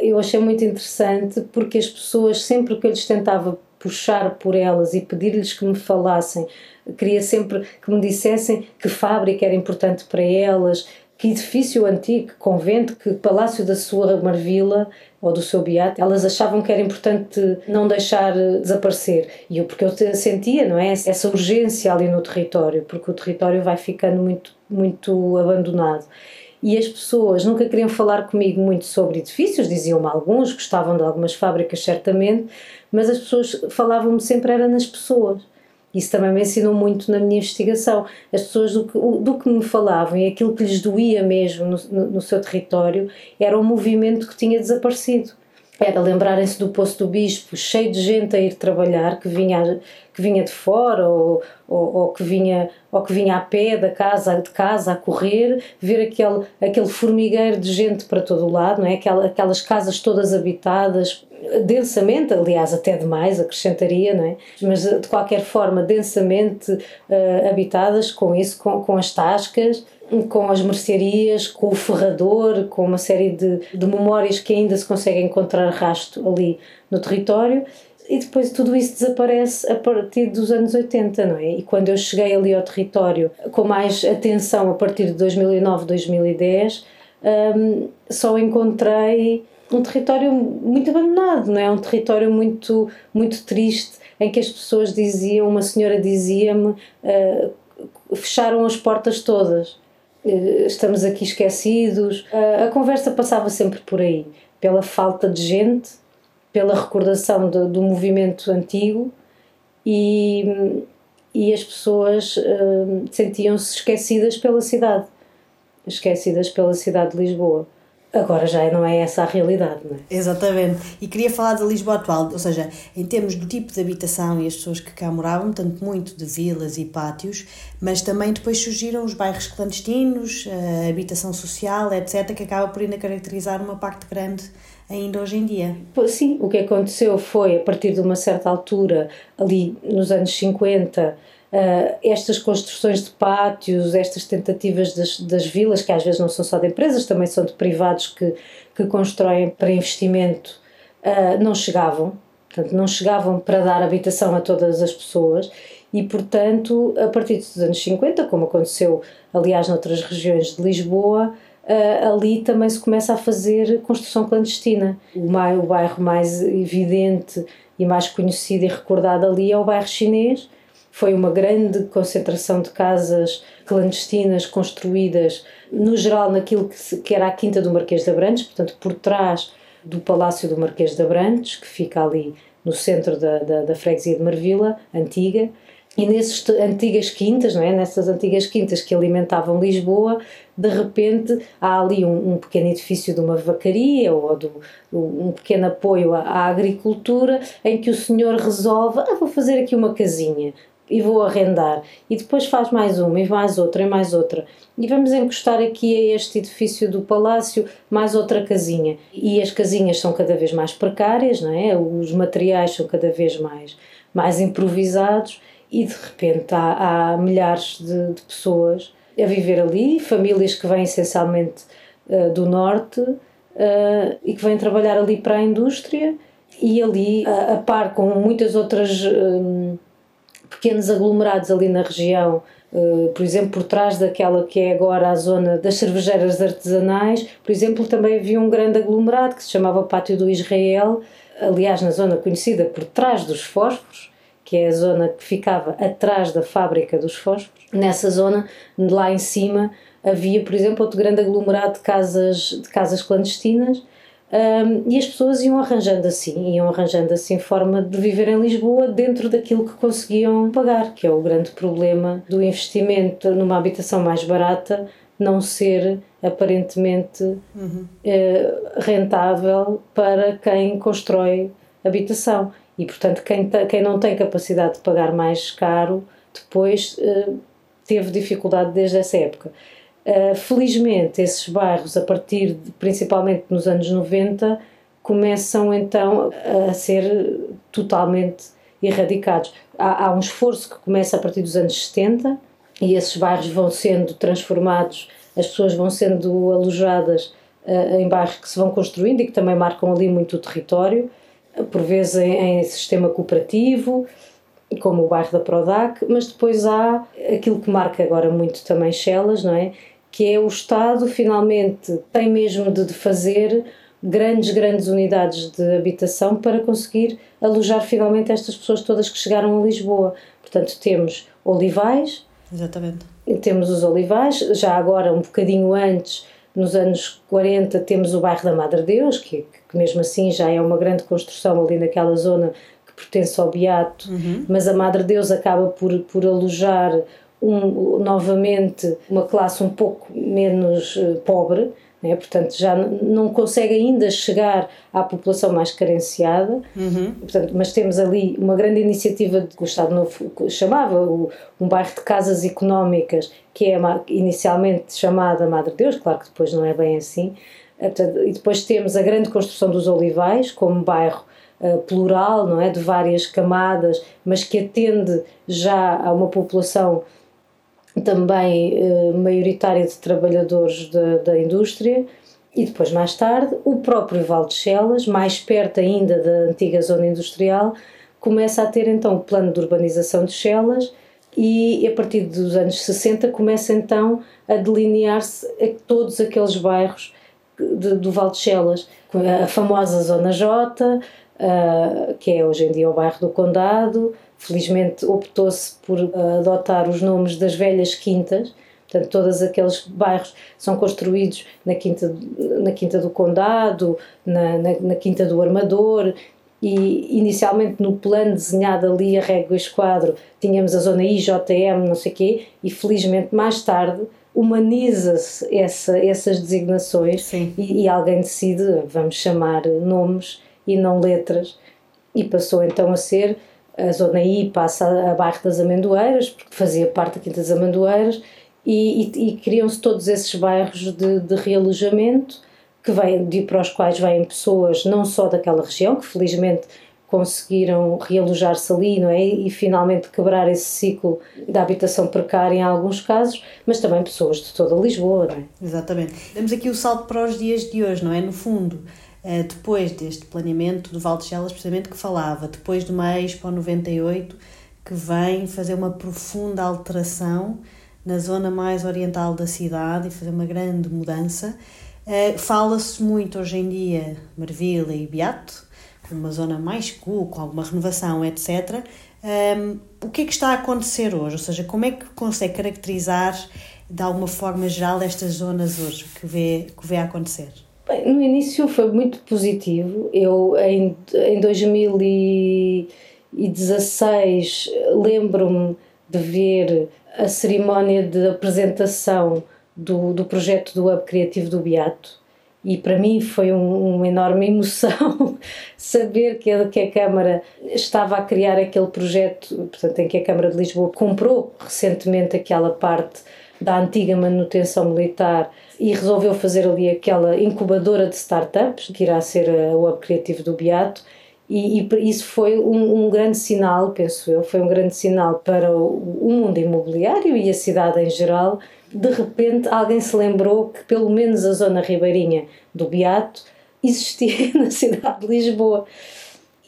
eu achei muito interessante porque as pessoas, sempre que eu lhes tentava puxar por elas e pedir-lhes que me falassem, queria sempre que me dissessem que fábrica era importante para elas, que edifício antigo, que convento, que palácio da sua marvila ou do seu beato, elas achavam que era importante não deixar desaparecer. E eu, porque eu sentia, não é, essa urgência ali no território, porque o território vai ficando muito muito abandonado e as pessoas nunca queriam falar comigo muito sobre edifícios, diziam-me alguns, gostavam de algumas fábricas certamente, mas as pessoas falavam-me sempre era nas pessoas. Isso também me ensinou muito na minha investigação. As pessoas do que, do que me falavam e aquilo que lhes doía mesmo no, no, no seu território era o movimento que tinha desaparecido era lembrarem-se do Poço do Bispo, cheio de gente a ir trabalhar, que vinha, que vinha de fora ou, ou, ou, que vinha, ou que vinha a pé da casa, de casa a correr, ver aquele, aquele formigueiro de gente para todo o lado, não é? Aquela, aquelas casas todas habitadas, densamente, aliás, até demais, acrescentaria, não é? Mas de qualquer forma, densamente uh, habitadas com isso, com, com as tascas com as mercearias, com o ferrador, com uma série de, de memórias que ainda se consegue encontrar rasto ali no território e depois tudo isso desaparece a partir dos anos 80, não é? E quando eu cheguei ali ao território com mais atenção a partir de 2009, 2010, um, só encontrei um território muito abandonado, não é? Um território muito, muito triste, em que as pessoas diziam, uma senhora dizia-me, uh, fecharam as portas todas. Eh, estamos aqui esquecidos. A conversa passava sempre por aí, pela falta de gente, pela recordação do, do movimento antigo e, e as pessoas uh, sentiam-se esquecidas pela cidade, esquecidas pela cidade de Lisboa. Agora já não é essa a realidade, não é? Exatamente. E queria falar da Lisboa atual, ou seja, em termos do tipo de habitação e as pessoas que cá moravam, tanto muito de vilas e pátios, mas também depois surgiram os bairros clandestinos, a habitação social, etc., que acaba por ainda caracterizar uma parte grande ainda hoje em dia. Sim, o que aconteceu foi, a partir de uma certa altura, ali nos anos 50, Uh, estas construções de pátios, estas tentativas das, das vilas, que às vezes não são só de empresas, também são de privados que, que constroem para investimento, uh, não chegavam. Portanto, não chegavam para dar habitação a todas as pessoas e, portanto, a partir dos anos 50, como aconteceu, aliás, noutras regiões de Lisboa, uh, ali também se começa a fazer construção clandestina. O, mais, o bairro mais evidente e mais conhecido e recordado ali é o bairro chinês, foi uma grande concentração de casas clandestinas construídas, no geral, naquilo que, que era a Quinta do Marquês de Abrantes, portanto, por trás do Palácio do Marquês de Abrantes, que fica ali no centro da, da, da freguesia de Marvila, antiga, e nessas antigas quintas, não é? nessas antigas quintas que alimentavam Lisboa, de repente há ali um, um pequeno edifício de uma vacaria ou de um pequeno apoio à, à, agricultura, em que o senhor resolve: ah, vou fazer aqui uma casinha e vou arrendar. E depois faz mais uma, e mais outra, e mais outra. E vamos encostar aqui a este edifício do palácio mais outra casinha. E as casinhas são cada vez mais precárias, não é? Os materiais são cada vez mais, mais improvisados e de repente há, há milhares de, de, pessoas a viver ali, famílias que vêm essencialmente uh, do norte uh, e que vêm trabalhar ali para a indústria e ali a, a par com muitas outras uh, pequenos aglomerados ali na região, uh, por exemplo, por trás daquela que é agora a zona das cervejeiras artesanais, por exemplo, também havia um grande aglomerado que se chamava Pátio do Israel, aliás, na zona conhecida por trás dos fósforos, que é a zona que ficava atrás da fábrica dos fósforos. Nessa zona, lá em cima, havia, por exemplo, outro grande aglomerado de casas, de casas clandestinas um, e as pessoas iam arranjando assim, iam arranjando assim forma de viver em Lisboa dentro daquilo que conseguiam pagar, que é o grande problema do investimento numa habitação mais barata não ser aparentemente uhum. uh, rentável para quem constrói habitação. E, portanto, quem, quem não tem capacidade de pagar mais caro, depois uh, teve dificuldade desde essa época. Uh, felizmente, esses bairros, a partir de, principalmente nos anos 90, começam então a ser totalmente erradicados. Há, há, um esforço que começa a partir dos anos 70 e esses bairros vão sendo transformados, as pessoas vão sendo alojadas uh, em bairros que se vão construindo e que também marcam ali muito o território, por vezes em, em sistema cooperativo, como o bairro da Prodac, mas depois há aquilo que marca agora muito também Chelas, não é? que é o Estado finalmente tem mesmo de fazer grandes, grandes unidades de habitação para conseguir alojar finalmente estas pessoas todas que chegaram a Lisboa. Portanto, temos olivais. Exatamente. Temos os olivais, já agora um bocadinho antes, nos anos 40, temos o bairro da Madre Deus, que, que mesmo assim já é uma grande construção ali naquela zona que pertence ao Beato, uhum. mas a Madre Deus acaba por, por alojar um, novamente uma classe um pouco menos uh, pobre, né? portanto já não consegue ainda chegar à população mais carenciada, uhum. portanto, mas temos ali uma grande iniciativa que o Estado Novo chamava o, um bairro de casas económicas, que é inicialmente chamada Madre Deus, claro que depois não é bem assim, eh, portanto, e depois temos a grande construção dos Olivais como bairro Uh, plural, não é, de várias camadas, mas que atende já a uma população também eh, maioritária de trabalhadores da, da indústria, e depois, mais tarde, o próprio Val de Chelas, mais perto ainda da antiga zona industrial, começa a ter então o plano de urbanização de Chelas e a partir dos anos 60 começa então a delinear-se todos aqueles bairros de, do Val de Chelas, a famosa Zona J, uh, que é hoje em dia o bairro do Condado, Felizmente optou-se por uh, adotar os nomes das velhas quintas, portanto, todos aqueles bairros são construídos na Quinta, na quinta do Condado, na, na, na Quinta do Armador, e inicialmente no plano desenhado ali a régua esquadro tínhamos a zona IJM, não sei o quê, e felizmente mais tarde humaniza-se essa, essas designações e, e, alguém decide, vamos chamar nomes e não letras, e passou então a ser a zona I passa a Bairro das Amendoeiras, porque fazia parte da Quinta das Amendoeiras, e, e, e criam-se todos esses bairros de, de realojamento que vem, de, para os quais vêm pessoas não só daquela região, que felizmente conseguiram realojar-se ali não é? e finalmente quebrar esse ciclo da habitação precária em alguns casos, mas também pessoas de toda Lisboa. Não é? Exatamente. Temos aqui o salto para os dias de hoje, não é? No fundo, depois deste planeamento do Val de Chelas, precisamente que falava, depois de uma Expo 98, que vem fazer uma profunda alteração na zona mais oriental da cidade e fazer uma grande mudança. Uh, Fala-se muito hoje em dia Marvila e Beato, como uma zona mais cool, com alguma renovação, etc. Um, ehm, o que é que está a acontecer hoje? Ou seja, como é que consegue caracterizar de alguma forma geral estas zonas hoje que vê, que vê acontecer? Bem, no início foi muito positivo. Eu, em, em 2016, lembro-me de ver a cerimónia de apresentação do, do projeto do Hub Criativo do Beato e para mim foi um, uma enorme emoção saber que a, que a Câmara estava a criar aquele projeto, portanto, em que a Câmara de Lisboa comprou recentemente aquela parte da antiga manutenção militar e resolveu fazer ali aquela incubadora de startups, que irá ser o Hub Criativo do Beato, e, e isso foi um, um, grande sinal, penso eu, foi um grande sinal para o, o mundo imobiliário e a cidade em geral. De repente, alguém se lembrou que pelo menos a zona ribeirinha do Beato existia na cidade de Lisboa.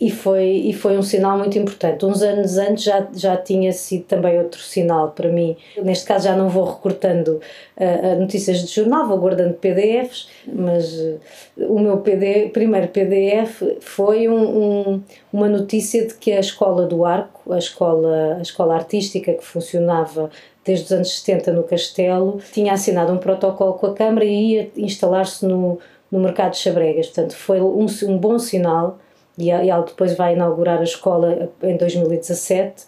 E foi, e foi um sinal muito importante. Uns anos antes já, já tinha sido também outro sinal para mim. Neste caso já não vou recortando uh, notícias de jornal, vou guardando PDFs, mas uh, o meu PD, primeiro PDF foi um, um, uma notícia de que a Escola do Arco, a escola, a escola artística que funcionava desde os anos 70 no Castelo, tinha assinado um protocolo com a Câmara e ia instalar-se no, no mercado de Chabregas. Portanto, foi um, um bom sinal e ela depois vai inaugurar a escola em 2017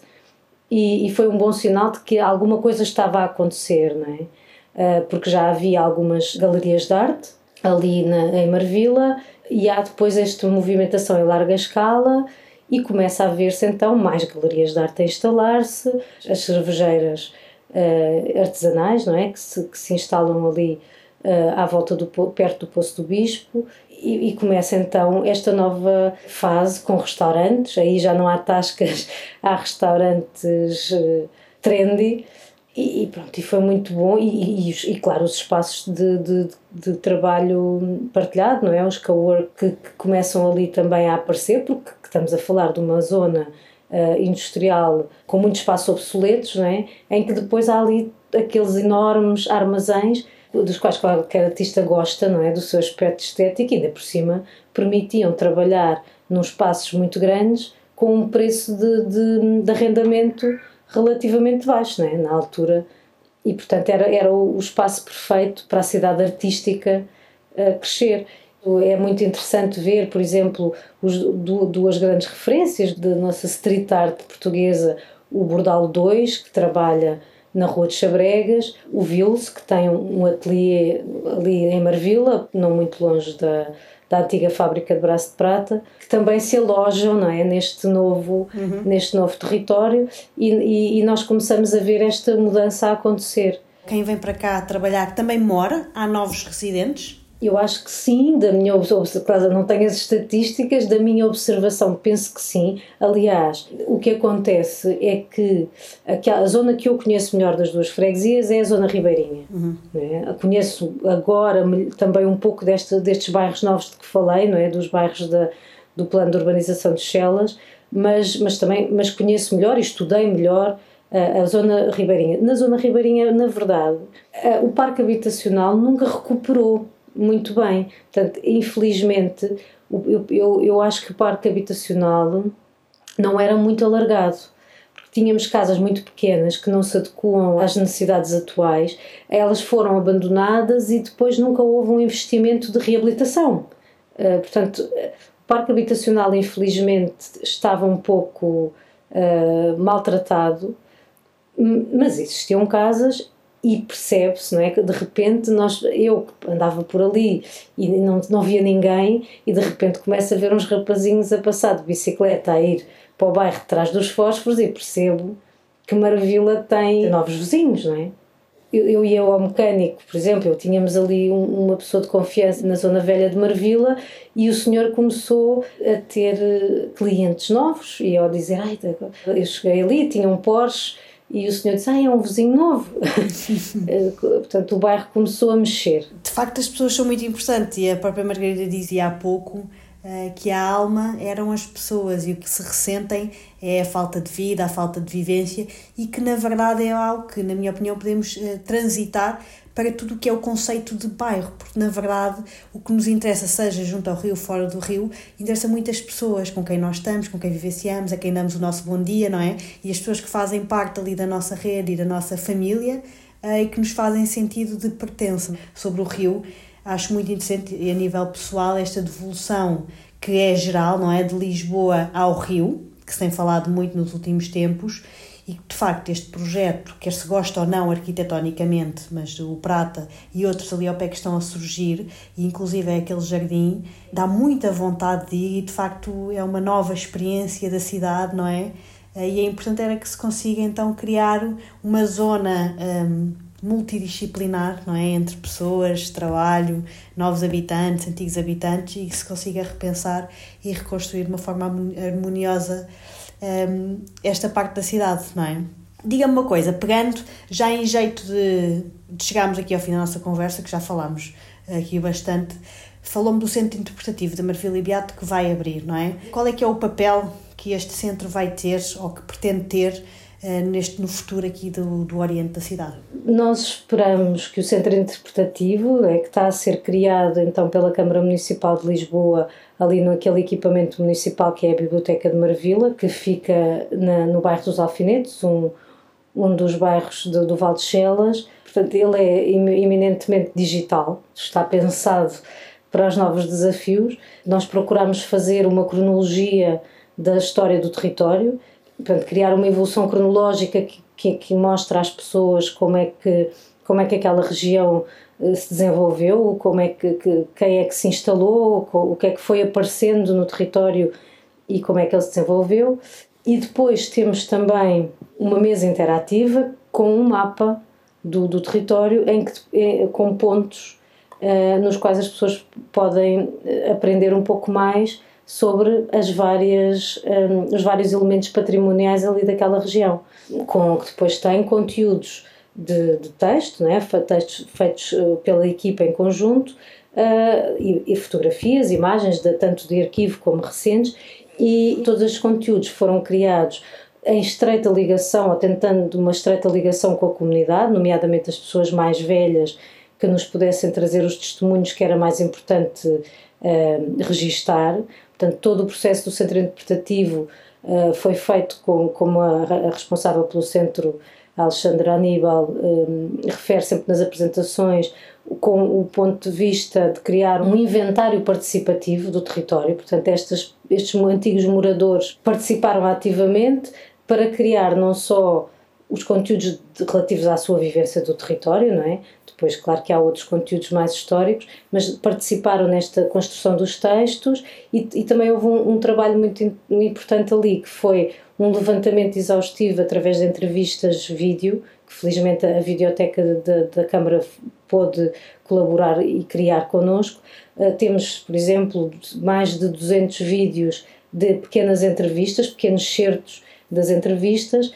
e, e, foi um bom sinal de que alguma coisa estava a acontecer, não é? Uh, porque já havia algumas galerias de arte ali na, em Marvila e há depois esta movimentação em larga escala e começa a ver-se então mais galerias de arte a instalar-se, as cervejeiras uh, artesanais, não é? Que se, que se instalam ali uh, à volta do perto do Poço do Bispo e, e, começa então esta nova fase com restaurantes, aí já não há tascas, há restaurantes uh, trendy e, e, pronto, e foi muito bom e, e, e claro, os espaços de, de, de, trabalho partilhado, não é? Os cowork que, que começam ali também a aparecer porque estamos a falar de uma zona uh, industrial com muitos espaços obsoletos, não é? Em que depois há ali aqueles enormes armazéns dos quais qualquer artista gosta, não é? Do seu aspecto estético e ainda por cima permitiam trabalhar num espaços muito grandes com um preço de, de, de arrendamento relativamente baixo, não é? Na altura. E portanto era, era o espaço perfeito para a cidade artística uh, crescer. É muito interessante ver, por exemplo, os, duas grandes referências da nossa street art portuguesa, o Bordal 2, que trabalha na Rua de Chabregas, o Vils, que tem um ateliê ali em Marvila, não muito longe da, da antiga fábrica de braço de prata, que também se alojam não é, neste, novo, uhum. neste novo território e, e, e, nós começamos a ver esta mudança a acontecer. Quem vem para cá trabalhar também mora? Há novos residentes? Eu acho que sim, da minha observação, não tenho as estatísticas, da minha observação penso que sim. Aliás, o que acontece é que a zona que eu conheço melhor das duas freguesias é a zona ribeirinha. Uhum. É? Conheço agora também um pouco deste, destes bairros novos de que falei, não é? dos bairros da, do plano de urbanização de Chelas, mas, mas também mas conheço melhor e estudei melhor a zona ribeirinha. Na zona ribeirinha, na verdade, o parque habitacional nunca recuperou muito bem. Portanto, infelizmente, eu, eu, eu acho que o parque habitacional não era muito alargado. Tínhamos casas muito pequenas que não se adequam às necessidades atuais, elas foram abandonadas e depois nunca houve um investimento de reabilitação. Uh, portanto, o parque habitacional, infelizmente, estava um pouco uh, maltratado, mas existiam casas e percebe-se, não é? Que de repente nós, eu andava por ali e não, não via ninguém e de repente começo a ver uns rapazinhos a passar de bicicleta a ir para o bairro de trás dos fósforos e percebo que Marvila tem novos vizinhos, não é? Eu, eu ia ao mecânico, por exemplo, eu tínhamos ali um, uma pessoa de confiança na zona velha de Marvila e o senhor começou a ter eh, clientes novos e ao dizer, ai, eu cheguei ali, tinha um Porsche e o senhor disse, ah, é um vizinho novo. Eh, portanto, o bairro começou a mexer. De facto, as pessoas são muito importantes e a própria Margarida dizia há pouco eh, que a alma eram as pessoas e o que se ressentem é a falta de vida, a falta de vivência e que na verdade é algo que, na minha opinião, podemos eh, transitar para tudo o que é o conceito de bairro, porque na verdade o que nos interessa, seja junto ao rio, fora do rio, interessa muitas pessoas com quem nós estamos, com quem vivenciamos, a quem damos o nosso bom dia, não é? E as pessoas que fazem parte ali da nossa rede e da nossa família eh, e que nos fazem sentido de pertença. Sobre o rio, acho muito interessante a nível pessoal esta devolução que é geral, não é? De Lisboa ao rio, que se tem falado muito nos últimos tempos e de facto este projeto, quer se gosta ou não arquitetonicamente, mas o Prata e outros ali ao pé que estão a surgir, e inclusive é aquele jardim, dá muita vontade de ir e de facto é uma nova experiência da cidade, não é? Eh, e é importante era que se consiga então criar uma zona um, multidisciplinar, não é? Entre pessoas, trabalho, novos habitantes, antigos habitantes e que se consiga repensar e reconstruir de uma forma harmoniosa um, esta parte da cidade, não é? Diga-me uma coisa, pegando já em jeito de, de chegarmos aqui ao fim da nossa conversa, que já falámos aqui bastante, falou-me do centro interpretativo da Marfil e Beato que vai abrir, não é? Qual é que é o papel que este centro vai ter ou que pretende ter uh, neste, no futuro aqui do, do Oriente da cidade? Nós esperamos que o centro interpretativo, é, que está a ser criado então pela Câmara Municipal de Lisboa, ali naquele equipamento municipal que é a Biblioteca de Marvila, que fica na, no bairro dos Alfinetes, um, um dos bairros do, Val de Chelas. Portanto, ele é eminentemente digital, está pensado para os novos desafios. Nós procuramos fazer uma cronologia da história do território, portanto, criar uma evolução cronológica que, que, que mostra às pessoas como é que, como é que aquela região eh, se desenvolveu, como é que, que, quem é que se instalou, o que é que foi aparecendo no território e como é que ele se desenvolveu. E depois temos também uma mesa interativa com um mapa do, do território em que, eh, com pontos uh, nos quais as pessoas podem eh, aprender um pouco mais sobre as várias, um, os vários elementos patrimoniais ali daquela região, com que depois tem conteúdos de, de texto, né? textos feitos pela equipa em conjunto, uh, e, e, fotografias, imagens, de, tanto de arquivo como recentes, e todos estes conteúdos foram criados em estreita ligação, ou tentando uma estreita ligação com a comunidade, nomeadamente as pessoas mais velhas, que nos pudessem trazer os testemunhos que era mais importante uh, registar. Portanto, todo o processo do centro interpretativo uh, foi feito com, como a, a, responsável pelo centro, Alexandra Aníbal, um, refere sempre nas apresentações, com o ponto de vista de criar um inventário participativo do território. Portanto, estes, estes antigos moradores participaram ativamente para criar não só os conteúdos relativos à sua vivência do território, não é? Depois, claro que há outros conteúdos mais históricos, mas participaram nesta construção dos textos e, e também houve um, um trabalho muito importante ali, que foi um levantamento exaustivo através de entrevistas vídeo, que felizmente a videoteca da, da Câmara pôde colaborar e criar connosco. Uh, temos, por exemplo, mais de 200 vídeos de pequenas entrevistas, pequenos certos das entrevistas,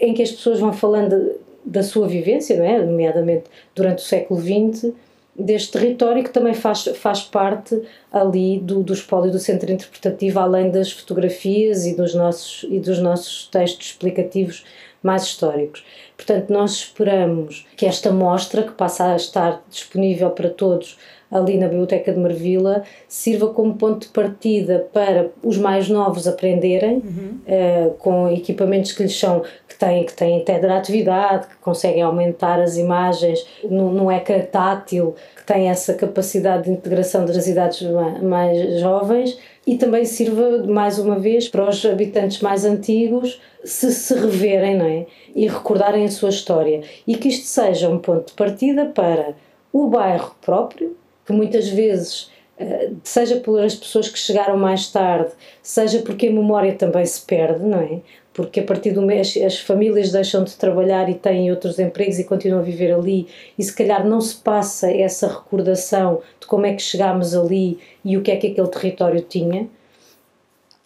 em que as pessoas vão falando da sua vivência, não é? nomeadamente durante o século XX, deste território que também faz, faz parte ali do, do espólio do centro interpretativo, além das fotografias e dos nossos, e dos nossos textos explicativos mais históricos. Portanto, nós esperamos que esta mostra, que passa a estar disponível para todos ali na Biblioteca de Marvila sirva como ponto de partida para os mais novos aprenderem uhum. uh, com equipamentos que lhes são que têm que têm atividade que conseguem aumentar as imagens no, no ecrã tátil que tem essa capacidade de integração das idades mais jovens e também sirva mais uma vez para os habitantes mais antigos se se reverem não é? e recordarem a sua história e que isto seja um ponto de partida para o bairro próprio que muitas vezes, eh, seja pelas pessoas que chegaram mais tarde, seja porque a memória também se perde, não é? Porque a partir do mês as famílias deixam de trabalhar e têm outros empregos e continuam a viver ali, e se calhar não se passa essa recordação de como é que chegámos ali e o que é que aquele território tinha.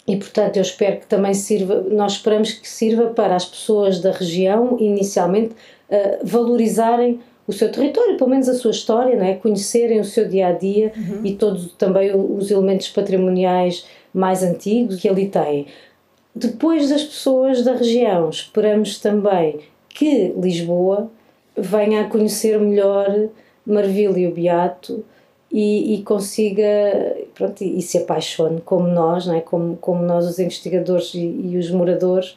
E portanto, eu espero que também sirva, nós esperamos que sirva para as pessoas da região, inicialmente, uh, valorizarem o seu território, pelo menos a sua história, não é? conhecerem o seu dia a dia uhum. e todos também os elementos patrimoniais mais antigos que ali têm. Depois das pessoas da região, esperamos também que Lisboa venha a conhecer melhor Marvila e o Beato e, e, consiga pronto, e, e, se apaixone como nós, não é? como, como nós os investigadores e, e os moradores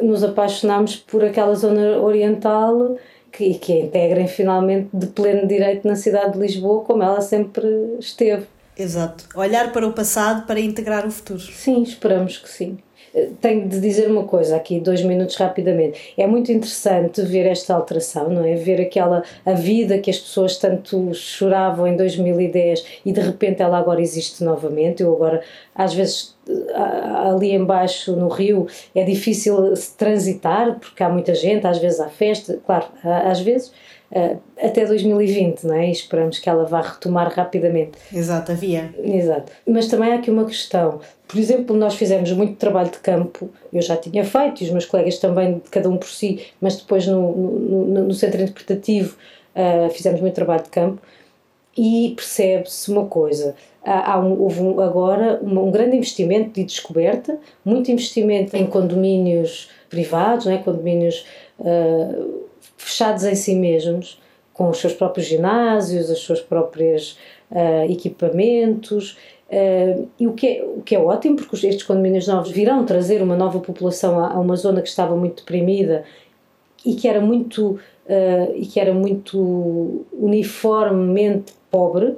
nos apaixonamos por aquela zona oriental que, que a integrem finalmente de pleno direito na cidade de Lisboa, como ela sempre esteve. Exato. Olhar para o passado para integrar o futuro. Sim, esperamos que sim. Tenho de dizer uma coisa aqui, dois minutos rapidamente. É muito interessante ver esta alteração, não é? Ver aquela a vida que as pessoas tanto choravam em 2010 e de repente ela agora existe novamente. Eu agora, às vezes, ali embaixo no Rio é difícil transitar porque há muita gente, às vezes há festa, claro, às vezes uh, até 2020, não é? E esperamos que ela vá retomar rapidamente. Exato, havia. Exato. Mas também há aqui uma questão. Por exemplo, nós fizemos muito trabalho de campo, eu já tinha feito, e os meus colegas também, cada um por si, mas depois no, no, no, no centro interpretativo uh, fizemos muito trabalho de campo e percebe-se uma coisa. Há, um, houve um, agora um, um, grande investimento de descoberta, muito investimento em condomínios privados, não é? condomínios uh, fechados em si mesmos, com os seus próprios ginásios, os seus próprios uh, equipamentos. Uh, e o que, é, o que é ótimo, porque estes condomínios novos virão trazer uma nova população a, a uma zona que estava muito deprimida e que era muito, e que era muito uniformemente pobre,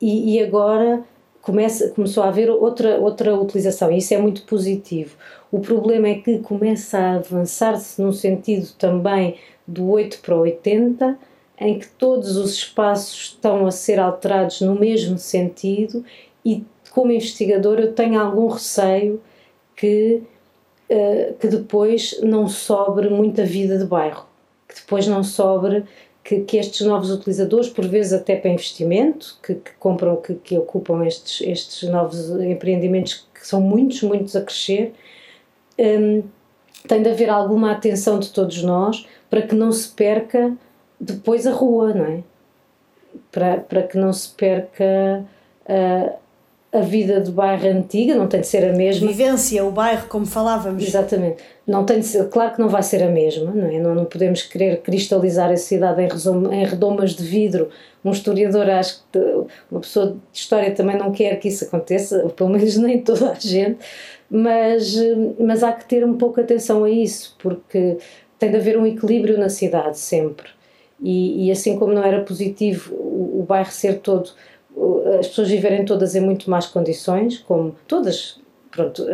e, e agora começa, começou a haver outra, outra utilização, e isso é muito positivo. O problema é que começa a avançar-se num sentido também do 8 para 80, em que todos os espaços estão a ser alterados no mesmo sentido, e como investigador eu tenho algum receio que, uh, que depois não sobre muita vida de bairro, que depois não sobre que, que, estes novos utilizadores, por vezes até para investimento, que, que compram, que, que, ocupam estes, estes novos empreendimentos, que são muitos, muitos a crescer, um, tem de haver alguma atenção de todos nós para que não se perca depois a rua, não é? Para, para que não se perca uh, a vida do bairro antiga, não tem de ser a mesma. A vivência, o bairro, como falávamos. Exatamente. Não tem de ser, claro que não vai ser a mesma, não é? Não, não podemos querer cristalizar a cidade em, em redomas de vidro. Um historiador, acho que uma pessoa de história também não quer que isso aconteça, pelo menos nem toda a gente, mas, mas há que ter um pouco atenção a isso, porque tem de haver um equilíbrio na cidade sempre. E, e assim como não era positivo o, o bairro ser todo as pessoas viverem todas em muito más condições, como todas, pronto,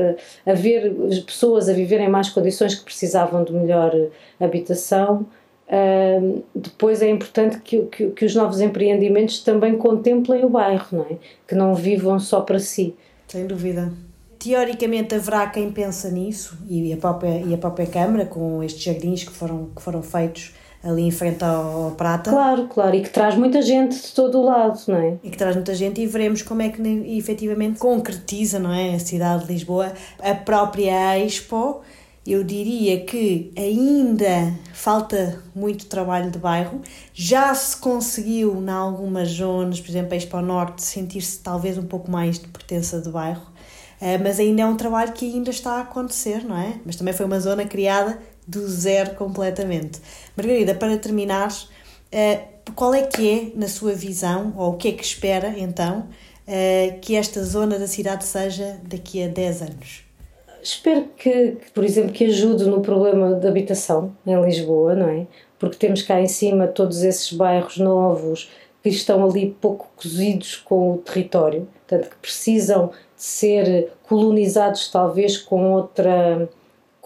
haver pessoas a viver em más condições que precisavam de melhor habitação. Uh, depois é importante que, que, que, os novos empreendimentos também contemplem o bairro, não é? que não vivam só para si. Sem dúvida. Teoricamente haverá quem pensa nisso e a própria, e a própria Câmara, com estes jardins que foram, que foram feitos ali em frente ao, Prata. Claro, claro, e que traz muita gente de todo o lado, não é? E que traz muita gente e veremos como é que efetivamente concretiza, não é? A cidade de Lisboa, a própria Expo. Eu diria que ainda falta muito trabalho de bairro. Já se conseguiu, em algumas zonas, por exemplo, a Expo Norte, sentir-se talvez um pouco mais de pertença de bairro. Uh, mas ainda é um trabalho que ainda está a acontecer, não é? Mas também foi uma zona criada do zero completamente. Margarida, para terminar, uh, qual é que é, na sua visão, ou o que é que espera então, uh, que esta zona da cidade seja daqui a 10 anos? Espero que, por exemplo, que ajude no problema da habitação em Lisboa, não é? Porque temos cá em cima todos esses bairros novos que estão ali pouco cozidos com o território, portanto, que precisam de ser colonizados talvez com outra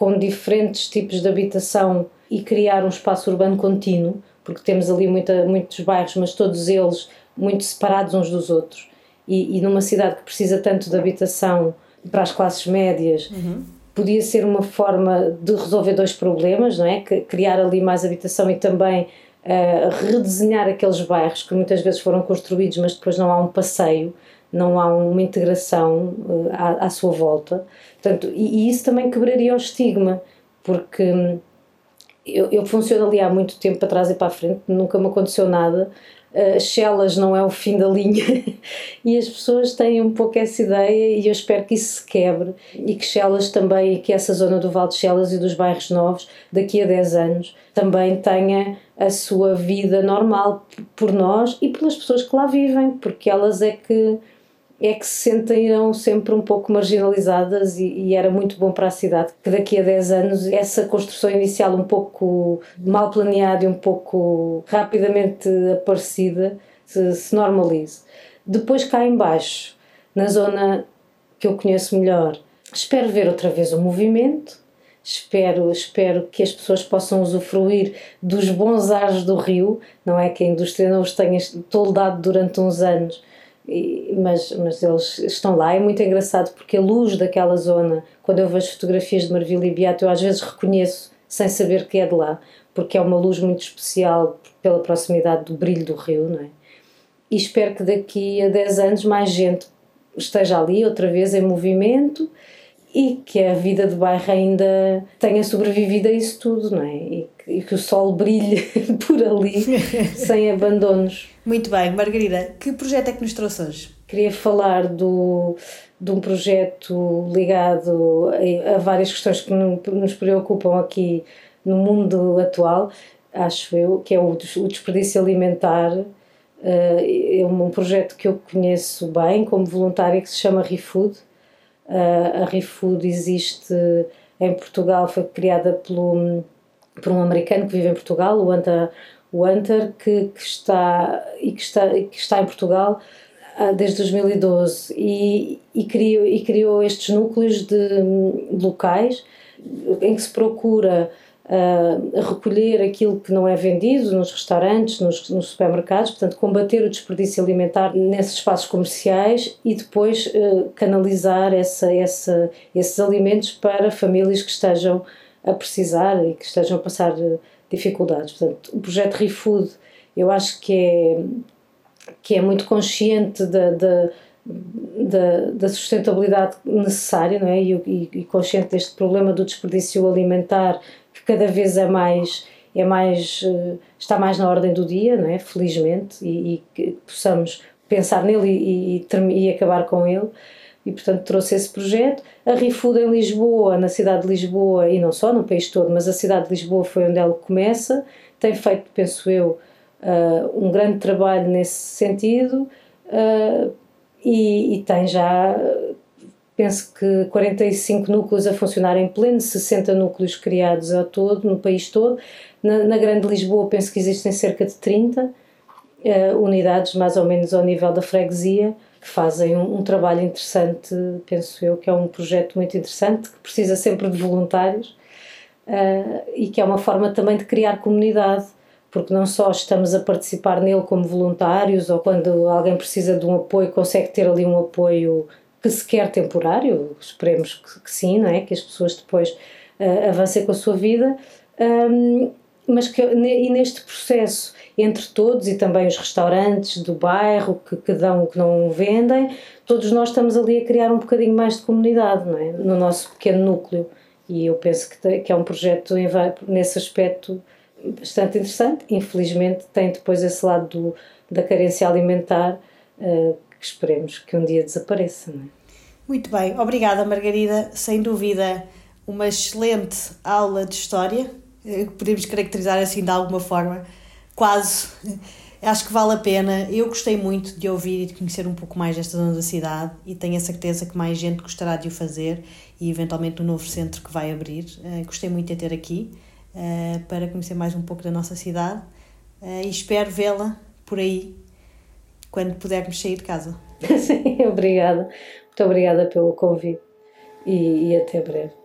com diferentes tipos de habitação e criar um espaço urbano contínuo, porque temos ali muita, muitos bairros, mas todos eles muito separados uns dos outros. E, e numa cidade que precisa tanto de habitação para as classes médias, uhum. podia ser uma forma de resolver dois problemas, não é? Que, criar ali mais habitação e também uh, redesenhar aqueles bairros que muitas vezes foram construídos, mas depois não há um passeio não há uma integração uh, à, à, sua volta. Portanto, e, e, isso também quebraria o estigma, porque hum, eu, eu funciono ali há muito tempo para trás e para a frente, nunca me aconteceu nada. Uh, Chelas não é o fim da linha e as pessoas têm um pouco essa ideia e eu espero que isso se quebre e que Chelas também, que essa zona do Val de Chelas e dos bairros novos daqui a 10 anos também tenha a sua vida normal por nós e pelas pessoas que lá vivem, porque elas é que é que se sentiram sempre um pouco marginalizadas e, e, era muito bom para a cidade que daqui a 10 anos essa construção inicial um pouco mal planeada e um pouco rapidamente aparecida se, se normalize. Depois cá embaixo, na zona que eu conheço melhor, espero ver outra vez o movimento, espero, espero que as pessoas possam usufruir dos bons ares do rio, não é que a indústria não os tenha toldado durante uns anos, e, mas, mas eles estão lá. É muito engraçado porque a luz daquela zona, quando eu vejo fotografias de Marvila e Beato, eu às vezes reconheço sem saber que é de lá, porque é uma luz muito especial pela proximidade do brilho do rio, não é? E espero que daqui a 10 anos mais gente esteja ali outra vez em movimento e que a vida de bairro ainda tenha sobrevivido a isso tudo, não é? E que, e que o sol brilhe por ali sem abandonos. Muito bem, Margarida, que projeto é que nos trouxe hoje? Queria falar do, de um projeto ligado a, a várias questões que nos preocupam aqui no mundo atual, acho eu, que é o, o desperdício alimentar. Uh, é um projeto que eu conheço bem como voluntária que se chama ReFood a ReFood existe em Portugal, foi criada pelo, por um americano que vive em Portugal, o Hunter, o Hunter que, que, está, e que, está, que está em Portugal ah, desde 2012 e, e, criou, e criou estes núcleos de locais em que se procura a recolher aquilo que não é vendido nos restaurantes, nos, nos, supermercados, portanto, combater o desperdício alimentar nesses espaços comerciais e depois uh, canalizar essa, essa, esses alimentos para famílias que estejam a precisar e que estejam a passar uh, dificuldades. Portanto, o projeto ReFood eu acho que é, que é muito consciente da, da da, da, sustentabilidade necessária não é? E, e, consciente deste problema do desperdício alimentar cada vez é mais é mais eh, está mais na ordem do dia, não é? Felizmente e, e que possamos pensar nele e, e, e, acabar com ele e portanto trouxe esse projeto. A Rifood em Lisboa, na cidade de Lisboa e não só no país todo, mas a cidade de Lisboa foi onde ela começa. Tem feito, penso eu, uh, um grande trabalho nesse sentido uh, e, e tem já penso que 45 núcleos a funcionar em pleno, 60 núcleos criados a todo, no país todo. Na, na Grande Lisboa, penso que existem cerca de 30 uh, eh, unidades, mais ou menos ao nível da freguesia, que fazem um, um, trabalho interessante, penso eu, que é um projeto muito interessante, que precisa sempre de voluntários uh, e que é uma forma também de criar comunidade porque não só estamos a participar nele como voluntários ou quando alguém precisa de um apoio consegue ter ali um apoio que se quer temporário, esperemos que, que, sim, não é? que as pessoas depois uh, avancem com a sua vida, um, mas que e neste processo entre todos e também os restaurantes do bairro que, que dão que não vendem, todos nós estamos ali a criar um bocadinho mais de comunidade não é? no nosso pequeno núcleo e eu penso que, que é um projeto nesse aspecto bastante interessante. Infelizmente tem depois esse lado do, da carência alimentar uh, esperemos que um dia desapareça. Não é? Muito bem, obrigada Margarida. Sem dúvida, uma excelente aula de história, eh, podemos caracterizar assim de alguma forma, quase. Acho que vale a pena. Eu gostei muito de ouvir e de conhecer um pouco mais desta zona da cidade e tenho a certeza que mais gente gostará de o fazer e eventualmente o novo centro que vai abrir. Uh, gostei muito de ter aqui uh, para conhecer mais um pouco da nossa cidade e espero vê-la por aí quando pudermos sair de casa. Sim, obrigada. Muito obrigada pelo convite e, e até breve.